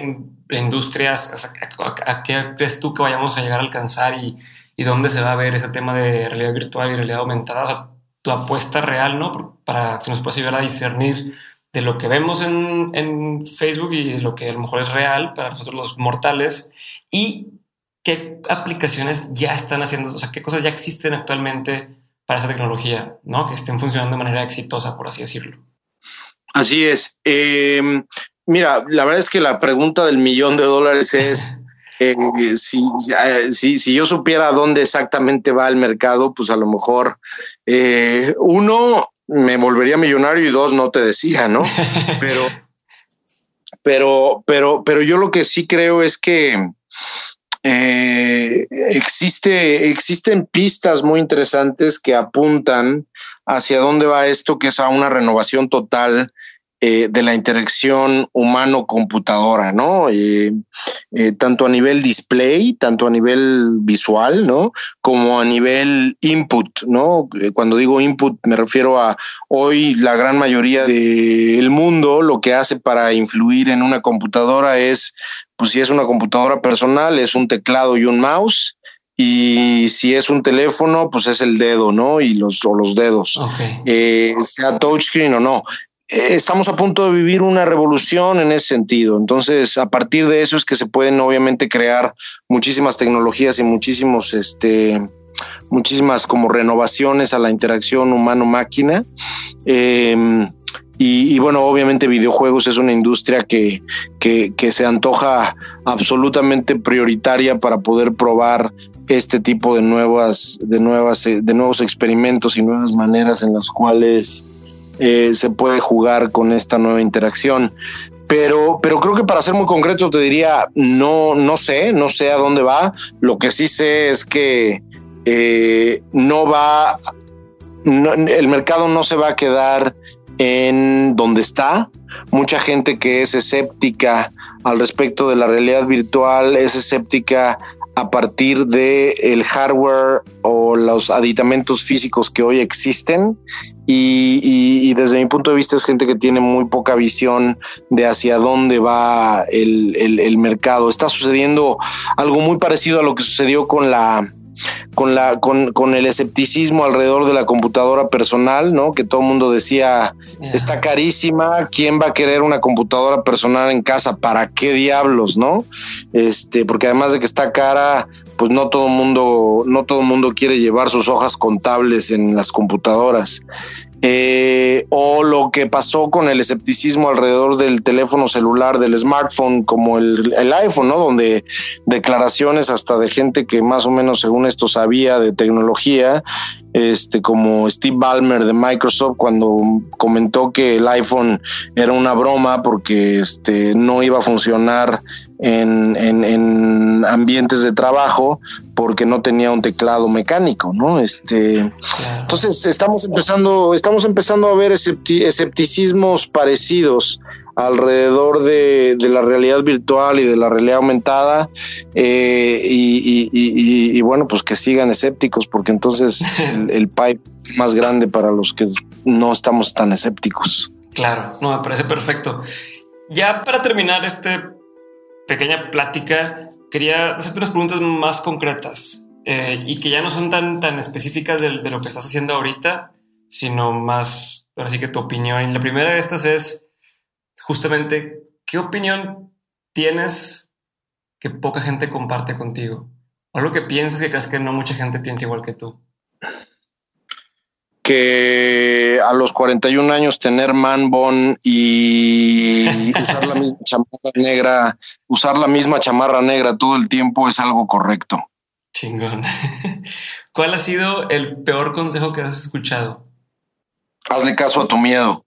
industria, a, qué crees tú que vayamos a llegar a alcanzar y, y, dónde se va a ver ese tema de realidad virtual y realidad aumentada. tu apuesta real, ¿no? Para que nos puedas ayudar a discernir de lo que vemos en, en Facebook y de lo que a lo mejor es real para nosotros los mortales y qué aplicaciones ya están haciendo, o sea, qué cosas ya existen actualmente para esa tecnología, ¿no? Que estén funcionando de manera exitosa, por así decirlo. Así es. Eh, mira, la verdad es que la pregunta del millón de dólares es [LAUGHS] eh, si, si, si, yo supiera dónde exactamente va el mercado, pues a lo mejor eh, uno me volvería millonario y dos no te decía, ¿no? [LAUGHS] Pero, pero, pero, pero yo lo que sí creo es que eh, existe, existen pistas muy interesantes que apuntan hacia dónde va esto, que es a una renovación total eh, de la interacción humano-computadora, ¿no? Eh, tanto a nivel display, tanto a nivel visual, ¿no? Como a nivel input, ¿no? Cuando digo input me refiero a hoy la gran mayoría del mundo lo que hace para influir en una computadora es, pues si es una computadora personal, es un teclado y un mouse. Y si es un teléfono, pues es el dedo, ¿no? Y los, o los dedos, sea touchscreen o no. Eh, estamos a punto de vivir una revolución en ese sentido. Entonces, a partir de eso es que se pueden obviamente crear muchísimas tecnologías y muchísimos, este, muchísimas como renovaciones a la interacción humano-máquina. Em, y, bueno, obviamente videojuegos es una industria que, que, se antoja absolutamente prioritaria para poder probar este tipo de nuevas, de nuevas, de nuevos experimentos y nuevas maneras en las cuales eh, se puede jugar con esta nueva interacción. Pero, pero creo que para ser muy concreto te diría, no, no sé, no sé a dónde va. Lo que sí sé es que eh, no va, el mercado no se va a quedar en donde está. Mucha gente que es escéptica al respecto de la realidad virtual es escéptica a partir de el hardware o los aditamentos físicos que hoy existen y, desde mi punto de vista es gente que tiene muy poca visión de hacia dónde va el, el, mercado. Está sucediendo algo muy parecido a lo que sucedió con la con, la, con, con, el escepticismo alrededor de la computadora personal, ¿no? Que todo el mundo decía, está carísima, ¿quién va a querer una computadora personal en casa? ¿Para qué diablos, no? Este, porque además de que está cara, pues no todo mundo, no todo el mundo quiere llevar sus hojas contables en las computadoras. Eh, o lo que pasó con el escepticismo alrededor del teléfono celular, del smartphone, como el, el, iPhone, ¿no? Donde declaraciones hasta de gente que más o menos según esto sabía de tecnología, este, como Steve Ballmer de Microsoft, cuando comentó que el iPhone era una broma porque este, no iba a funcionar en, en, en, ambientes de trabajo porque no tenía un teclado mecánico, ¿no? Este, entonces estamos empezando, estamos empezando a ver escepticismos parecidos alrededor de, de, la realidad virtual y de la realidad aumentada eh, y, y, y, y, bueno, pues que sigan escépticos porque entonces [LAUGHS] el, el pipe más grande para los que no estamos tan escépticos. Claro, no, me parece perfecto. Ya para terminar este pequeña plática, quería hacerte unas preguntas más concretas eh, y que ya no son tan, tan específicas de, de, lo que estás haciendo ahorita, sino más, ahora sí que tu opinión. Y la primera de estas es justamente, ¿qué opinión tienes que poca gente comparte contigo? O algo que piensas que crees que no mucha gente piensa igual que tú que a los 41 años tener man bon y usar la misma [LAUGHS] chamarra negra, usar la misma chamarra negra todo el tiempo es algo correcto. Chingón. [LAUGHS] ¿Cuál ha sido el peor consejo que has escuchado? Hazle caso a tu miedo.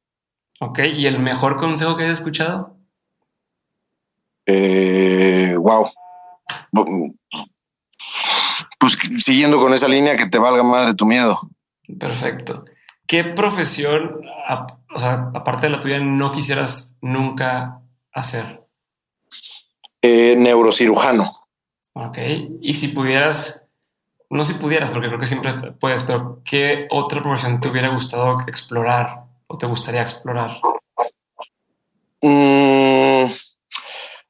Ok, ¿y el mejor consejo que has escuchado? Eh, wow. Pues siguiendo con esa línea que te valga madre tu miedo. Perfecto. ¿Qué profesión, o sea, aparte de la tuya, no quisieras nunca hacer? Eh, neurocirujano. Ok. Y si pudieras, no si pudieras, porque creo que siempre puedes, pero ¿qué otra profesión te hubiera gustado explorar o te gustaría explorar? Mm,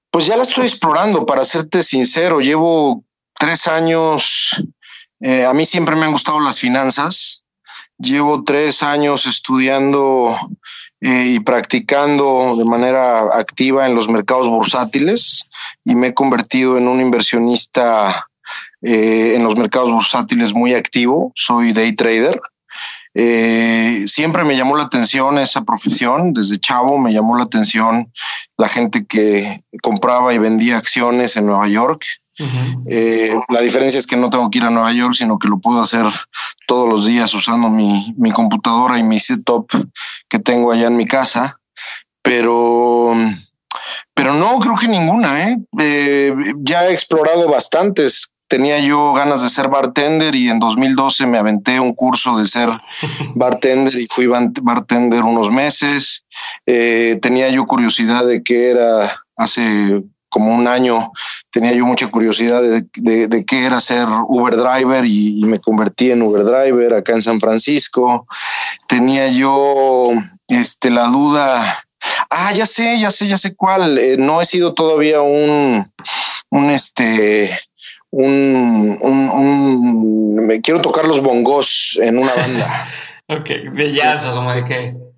pues ya la estoy explorando, para serte sincero. Llevo tres años. Eh, a mí siempre me han gustado las finanzas. Llevo tres años estudiando eh, y practicando de manera activa en los mercados bursátiles y me he convertido en un inversionista eh, en los mercados bursátiles muy activo. Soy day trader. Eh, siempre me llamó la atención esa profesión, desde chavo me llamó la atención la gente que compraba y vendía acciones en Nueva York eh, la diferencia es que no tengo que ir a Nueva York, sino que lo puedo hacer todos los días usando mi, mi computadora y mi setup que tengo allá en mi casa. Pero, pero no creo que ninguna. ¿eh? Eh, ya he explorado bastantes. Tenía yo ganas de ser bartender y en 2012 me aventé un curso de ser [LAUGHS] bartender y fui bartender unos meses. Tenía yo curiosidad de qué era hace como un año tenía yo mucha curiosidad de, de, de qué era ser Uber driver y, y, me convertí en Uber driver acá en San Francisco. Tenía yo este, la duda. Ah, ya sé, ya sé, ya sé cuál. Eh, no he sido todavía un, un este, un, un, un, me quiero tocar los bongos en una banda. [LAUGHS] ok, de jazz, como de qué.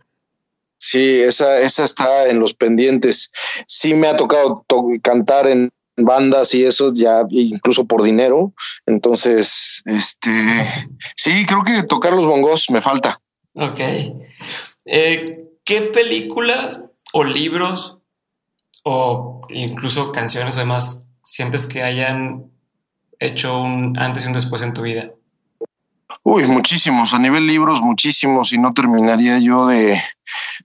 Sí, esa, esa está en los pendientes. Sí me ha tocado to cantar en bandas y eso ya incluso por dinero. Entonces, este, sí, creo que tocar los bongos me falta. Ok. Eh, ¿Qué películas o libros o incluso canciones además sientes que hayan hecho un antes y un después en tu vida? Uy, muchísimos, a nivel libros, muchísimos, y no terminaría yo de,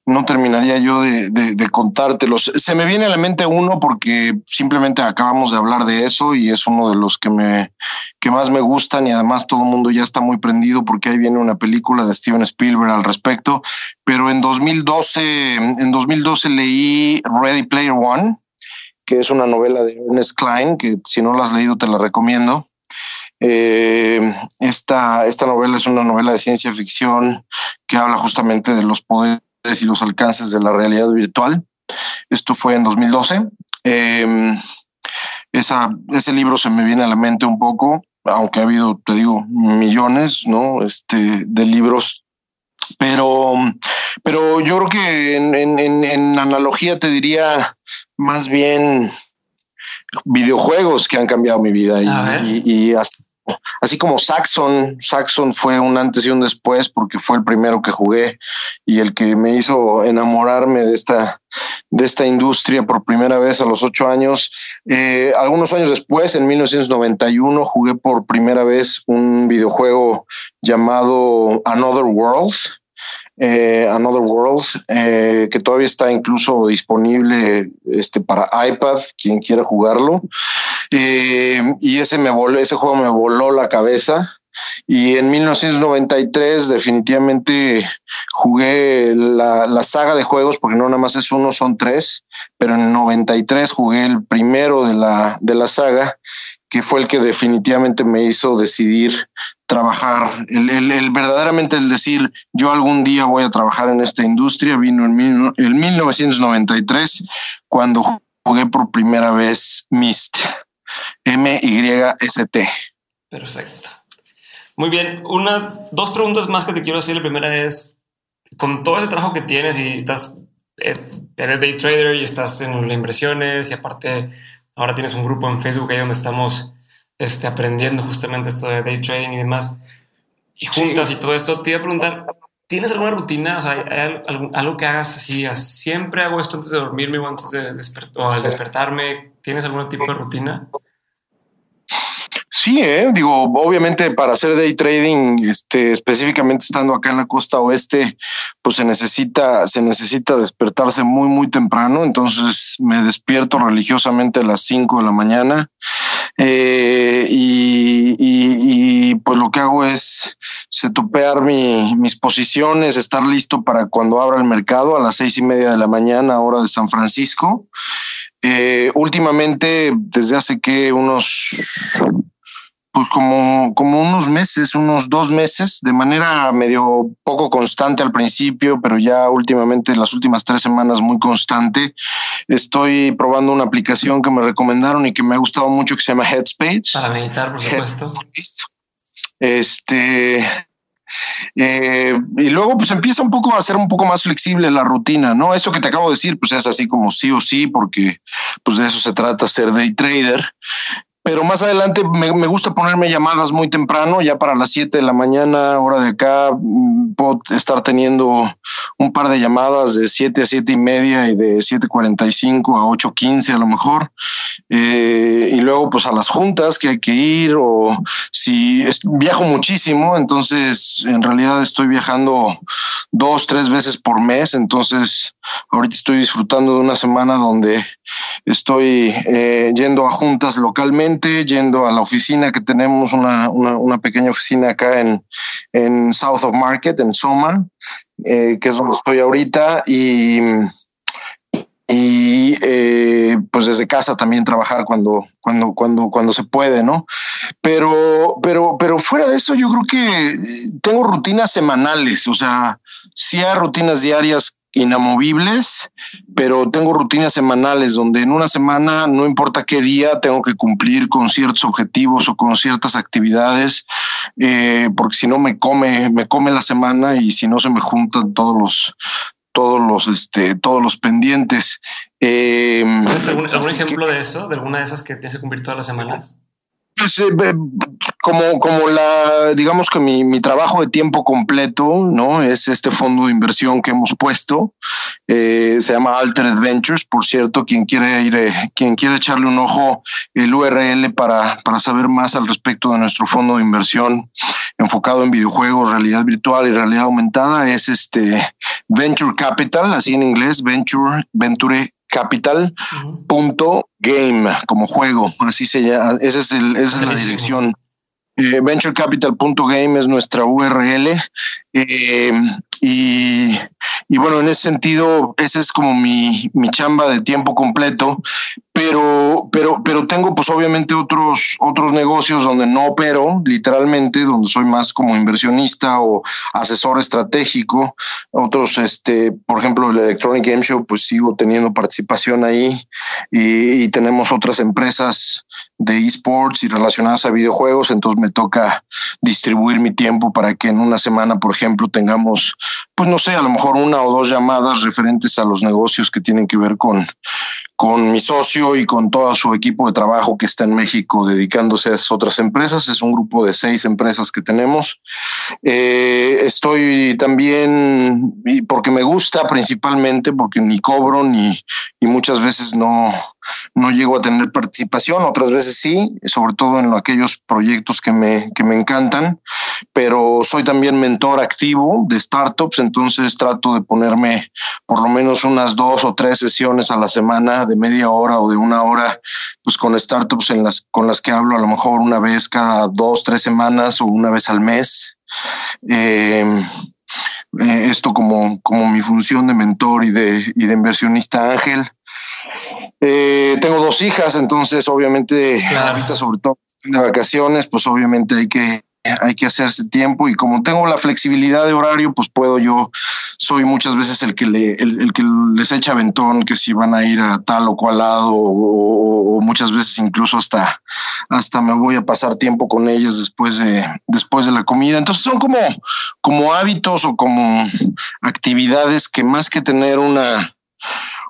no terminaría yo de, de, contártelos. Se me viene a la mente uno porque simplemente acabamos de hablar de eso y es uno de los que me, que más me gustan y además todo el mundo ya está muy prendido porque ahí viene una película de Steven Spielberg al respecto. Pero en 2012, en 2012 leí Ready Player One, que es una novela de Ernest Klein, que si no la has leído te la recomiendo. Eh, esta, esta novela es una novela de ciencia ficción que habla justamente de los poderes y los alcances de la realidad virtual. Esto fue en 2012. Eh, esa, ese libro se me viene a la mente un poco. aunque ha habido, te digo, millones, ¿no? Este, de libros. Pero, pero yo creo que en, analogía te diría más bien videojuegos que han cambiado mi vida y, y, hasta Así como Saxon, Saxon fue un antes y un después porque fue el primero que jugué y el que me hizo enamorarme de esta, de esta industria por primera vez a los ocho años. Eh, algunos años después, en 1991, jugué por primera vez un videojuego llamado Another World eh, Another World, eh, que todavía está incluso disponible este, para iPad, quien quiera jugarlo. Y ese, me voló, ese juego me voló la cabeza. Y en 1993 definitivamente jugué la, la, saga de juegos, porque no nada más es uno, son tres, pero en 93 jugué el primero de la, de la saga, que fue el que definitivamente me hizo decidir trabajar, el, verdaderamente el decir yo algún día voy a trabajar en esta industria vino en, mil, 1993 cuando jugué por primera vez Myst, M-Y-S-T. Perfecto. Muy bien, una, dos preguntas más que te quiero hacer. La primera es, con todo ese trabajo que tienes y estás, eh, eres day trader y estás en las inversiones y aparte ahora tienes un grupo en Facebook ahí donde estamos este, aprendiendo justamente esto de day trading y demás, y juntas y todo esto, te iba a preguntar, ¿tienes alguna rutina? O sea, ¿hay algo, que hagas así? ¿Siempre hago esto antes de dormirme o antes de o al despertarme? ¿Tienes algún tipo de rutina? Sí, ¿eh? digo, obviamente para hacer day trading, este, específicamente estando acá en la costa oeste, pues se necesita, se necesita despertarse muy, muy temprano. Entonces me despierto religiosamente a las 5 de la mañana. Eh, y, pues lo que hago es setupear mi, mis posiciones, estar listo para cuando abra el mercado a las seis y media de la mañana, hora de San Francisco. Eh, últimamente, desde hace que unos pues como, como unos meses, unos dos meses, de manera medio poco constante al principio, pero ya últimamente, las últimas tres semanas, muy constante. Estoy probando una aplicación que me recomendaron y que me ha gustado mucho que se llama Headspace. Para meditar, por supuesto. Este. Eh, y luego pues empieza un poco a ser un poco más flexible la rutina, ¿no? Eso que te acabo de decir pues es así como sí o sí porque pues de eso se trata ser day trader pero más adelante me, gusta ponerme llamadas muy temprano, ya para las 7 de la mañana, hora de acá, mm, puedo estar teniendo un par de llamadas de 7 a 7 y media y de 7.45 a 8.15 a lo mejor. Eh, y luego pues a las juntas que hay que ir o si viajo muchísimo, entonces en realidad estoy viajando dos, tres veces por mes, entonces ahorita estoy disfrutando de una semana donde estoy eh, yendo a juntas localmente, yendo a la oficina que tenemos, una, una, pequeña oficina acá en, en, South of Market, en Soma, eh, que es donde estoy ahorita, y, y eh, pues desde casa también trabajar cuando, cuando, cuando, cuando se puede, ¿no? Pero, pero, pero fuera de eso, yo creo que tengo rutinas semanales, o sea, sí hay rutinas diarias inamovibles, pero tengo rutinas semanales donde en una semana, no importa qué día, tengo que cumplir con ciertos objetivos o con ciertas actividades, eh, porque si no me come, me come la semana y si no se me juntan todos los todos los este todos los pendientes. Eh, ¿Algún, ejemplo de eso? ¿De alguna de esas que tienes que cumplir todas las semanas? Pues, eh, como, como la, digamos que mi, mi, trabajo de tiempo completo, ¿no? Es este fondo de inversión que hemos puesto. Eh, se llama Altered Ventures, por cierto, quien quiere ir, eh, quien quiere echarle un ojo, el URL para, para saber más al respecto de nuestro fondo de inversión enfocado en videojuegos, realidad virtual y realidad aumentada, es este Venture Capital, así en inglés, Venture, Venture capital punto game como juego así se llama ese es el esa es la dirección eh, venturecapital.game es nuestra URL eh, y, y, bueno, en ese sentido, ese es como mi, mi chamba de tiempo completo, pero, pero, pero tengo pues obviamente otros, otros negocios donde no opero, literalmente, donde soy más como inversionista o asesor estratégico. Otros, este, por ejemplo, el Electronic Game Show, pues sigo teniendo participación ahí. Y tenemos otras empresas de esports y relacionadas a videojuegos, entonces me toca distribuir mi tiempo para que en una semana, por ejemplo, tengamos, pues no sé, a lo mejor una o dos llamadas referentes a los negocios que tienen que ver con, con mi socio y con todo su equipo de trabajo que está en México dedicándose a esas otras empresas. Es un grupo de seis empresas que tenemos. Eh, estoy también, porque me gusta principalmente, porque ni cobro ni y muchas veces no, no llego a tener participación, otras veces sí, sobre todo en aquellos proyectos que me, que me encantan, pero soy también mentor activo de startups, entonces trato de ponerme por lo menos unas dos o tres sesiones a la semana de media hora o de una hora, pues con startups en las, con las que hablo a lo mejor una vez cada dos, tres semanas o una vez al mes. Eh, eh, esto como, como mi función de mentor y de, y de inversionista ángel. Eh, tengo dos hijas, entonces obviamente ahorita sobre todo de vacaciones, pues obviamente hay que hay que hacerse tiempo y como tengo la flexibilidad de horario, pues puedo yo, soy muchas veces el que, le, el, que les echa aventón, que si van a ir a tal o cual lado o, muchas veces incluso hasta, hasta me voy a pasar tiempo con ellas después de, después de la comida. Entonces son como, como hábitos o como actividades que más que tener una,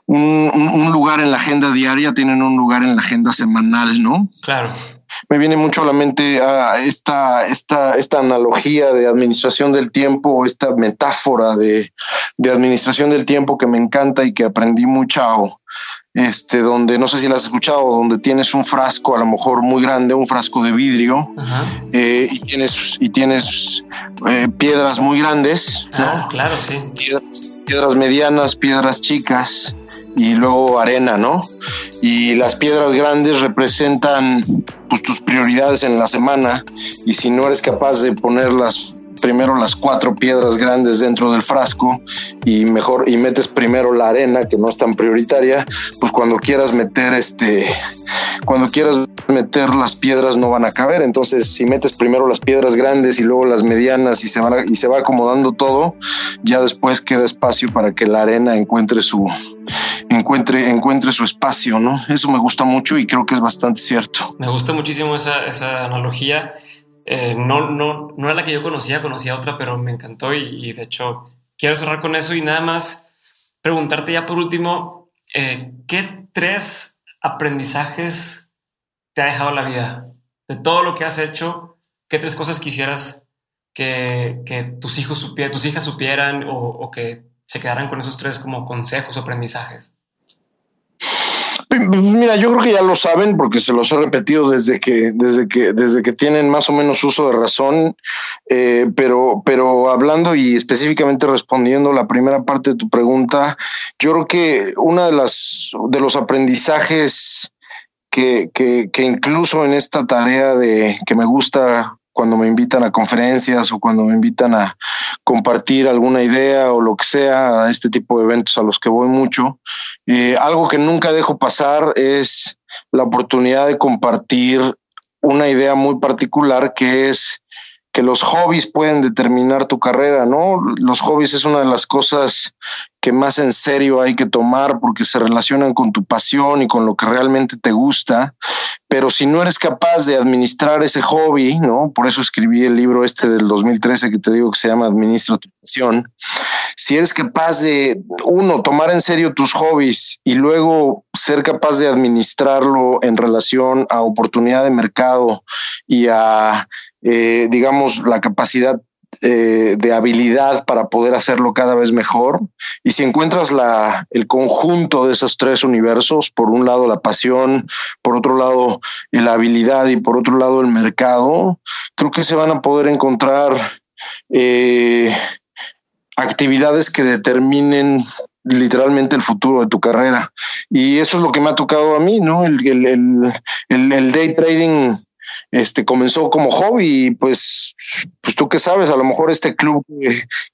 un, lugar en la agenda diaria, tienen un lugar en la agenda semanal, ¿no? Claro. Me viene mucho a la mente a esta, esta, esta analogía de administración del tiempo, esta metáfora de, de administración del tiempo que me encanta y que aprendí mucho este, donde no sé si la has escuchado, donde tienes un frasco a lo mejor muy grande, un frasco de vidrio, eh, y tienes, y tienes eh, piedras muy grandes, ah, claro, sí. piedras medianas, piedras chicas, y luego arena, ¿no? Y las piedras grandes representan pues tus prioridades en la semana y si no eres capaz de ponerlas primero las cuatro piedras grandes dentro del frasco y mejor y metes primero la arena que no es tan prioritaria, pues cuando quieras meter este cuando quieras meter las piedras no van a caber, entonces si metes primero las piedras grandes y luego las medianas y se van y se va acomodando todo, ya después queda espacio para que la arena encuentre su encuentre encuentre su espacio, ¿no? Eso me gusta mucho y creo que es bastante cierto. Me gusta muchísimo esa, esa analogía eh, no, no, no era la que yo conocía, conocía otra, pero me encantó y, de hecho quiero cerrar con eso y nada más preguntarte ya por último, eh, ¿qué tres aprendizajes te ha dejado la vida? De todo lo que has hecho, ¿qué tres cosas quisieras que, que tus hijos supieran, tus hijas supieran o, o que se quedaran con esos tres como consejos o aprendizajes? Pues, mira, yo creo que ya lo saben porque se los he repetido desde que, desde que, desde que tienen más o menos uso de razón. Eh, pero, pero hablando y específicamente respondiendo la primera parte de tu pregunta, yo creo que una de las de los aprendizajes que, que, que incluso en esta tarea de que me gusta cuando me invitan a conferencias o cuando me invitan a compartir alguna idea o lo que sea, a este tipo de eventos a los que voy mucho. Eh, algo que nunca dejo pasar es la oportunidad de compartir una idea muy particular que es que los hobbies pueden determinar tu carrera, ¿no? Los hobbies es una de las cosas que más en serio hay que tomar porque se relacionan con tu pasión y con lo que realmente te gusta. Pero si no eres capaz de administrar ese hobby, ¿no? Por eso escribí el libro este del 2013 que te digo que se llama Administra tu pasión. Si eres capaz de, uno, tomar en serio tus hobbies y luego ser capaz de administrarlo en relación a oportunidad de mercado y a eh, digamos, la capacidad eh, de habilidad para poder hacerlo cada vez mejor. Y si encuentras la, el conjunto de esos tres universos, por un lado la pasión, por otro lado la habilidad y por otro lado el mercado, creo que se van a poder encontrar eh, actividades que determinen literalmente el futuro de tu carrera. Y eso es lo que me ha tocado a mí, ¿no? El, el, el, el day trading este comenzó como hobby y pues, pues tú qué sabes, a lo mejor este club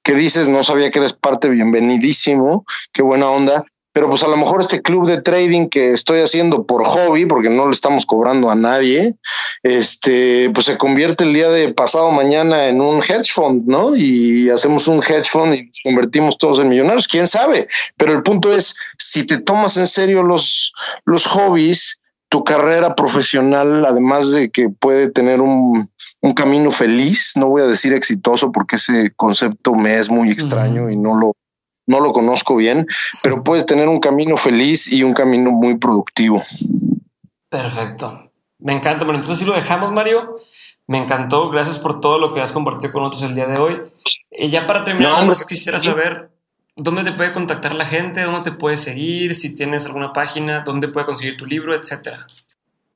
que, dices no sabía que eres parte, bienvenidísimo, qué buena onda, pero pues a lo mejor este club de trading que estoy haciendo por hobby, porque no le estamos cobrando a nadie, este, pues se convierte el día de pasado mañana en un hedge fund, ¿no? Y hacemos un hedge fund y nos convertimos todos en millonarios, quién sabe. Pero el punto es, si te tomas en serio los, los hobbies, tu carrera profesional, además de que puede tener un, camino feliz, no voy a decir exitoso porque ese concepto me es muy extraño y no lo, no lo conozco bien, pero puede tener un camino feliz y un camino muy productivo. Perfecto. Me encanta. Bueno, entonces si lo dejamos, Mario. Me encantó. Gracias por todo lo que has compartido con nosotros el día de hoy. Y ya para terminar, no, quisiera saber dónde te puede contactar la gente, dónde te puede seguir, si tienes alguna página, dónde puede conseguir tu libro, etcétera.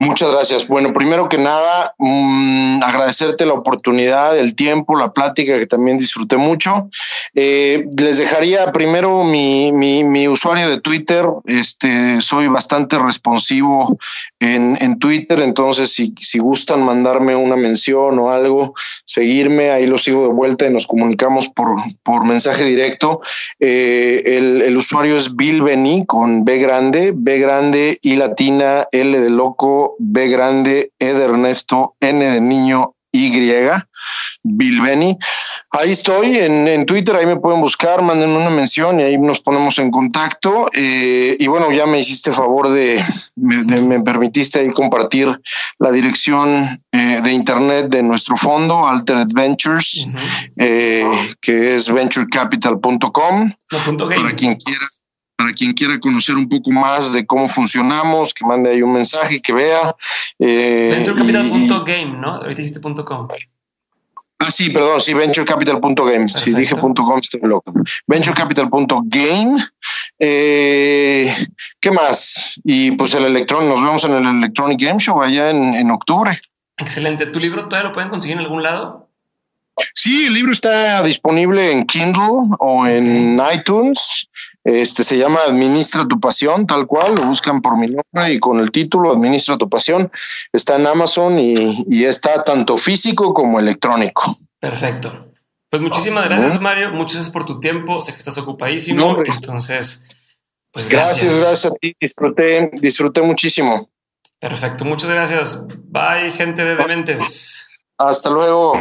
Muchas gracias. Bueno, primero que nada, mm, agradecerte la oportunidad, el tiempo, la plática que también disfruté mucho. Eh, les dejaría primero mi, mi, usuario de Twitter. Este, soy bastante responsivo en, en Twitter, entonces si, si, gustan mandarme una mención o algo, seguirme, ahí lo sigo de vuelta y nos comunicamos por, por mensaje directo. Eh, el, el usuario es Bill Beni con B grande, B grande y latina, L de loco B grande, E de Ernesto, N de niño, Y, Bilbeni. Ahí estoy en, Twitter, ahí me pueden buscar, manden una mención y ahí nos ponemos en contacto. Eh, y bueno, ya me hiciste favor de, me, permitiste ahí compartir la dirección eh, de internet de nuestro fondo, Alternate Ventures, eh, que es venturecapital.com. Para quien quiera para quien quiera conocer un poco más de cómo funcionamos, que mande ahí un mensaje, que vea. Eh, Venturecapital.game, ¿no? Ahorita dijiste .com. Ah, sí, perdón, sí, venturecapital.game. Si dije .com, estoy loco. Venturecapital.game. Eh, ¿Qué más? Y pues el electrón, nos vemos en el Electronic Game Show allá en, en octubre. Excelente. ¿Tu libro todavía lo pueden conseguir en algún lado? Sí, el libro está disponible en Kindle o en iTunes. Este se llama Administra tu pasión, tal cual, lo buscan por mi nombre y con el título Administra tu pasión. Está en Amazon y, está tanto físico como electrónico. Perfecto. Pues muchísimas gracias, Mario. Muchas gracias por tu tiempo. Sé que estás ocupadísimo. entonces, pues gracias. Gracias, gracias a ti. Disfruté, disfruté muchísimo. Perfecto. Muchas gracias. Bye, gente de Dementes. Hasta luego.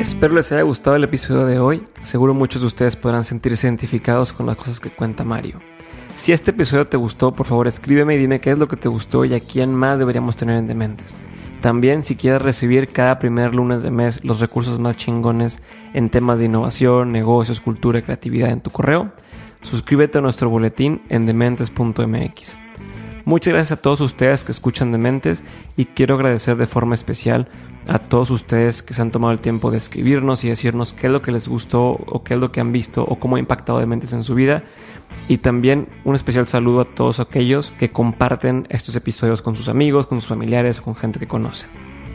Espero les haya gustado el episodio de hoy. Seguro muchos de ustedes podrán sentirse identificados con las cosas que cuenta Mario. Si este episodio te gustó, por favor escríbeme y dime qué es lo que te gustó y a quién más deberíamos tener en Dementes. También si quieres recibir cada primer lunes de mes los recursos más chingones en temas de innovación, negocios, cultura y creatividad en tu correo, suscríbete a nuestro boletín en dementes.mx. Muchas gracias a todos ustedes que escuchan Dementes y quiero agradecer de forma especial a todos ustedes que se han tomado el tiempo de escribirnos y decirnos qué es lo que les gustó o qué es lo que han visto o cómo ha impactado Dementes en su vida. Y también un especial saludo a todos aquellos que comparten estos episodios con sus amigos, con sus familiares o con gente que conocen.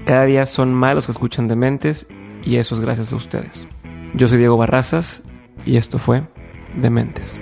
Cada día son más los que escuchan Dementes y eso es gracias a ustedes. Yo soy Diego Barrazas y esto fue Dementes.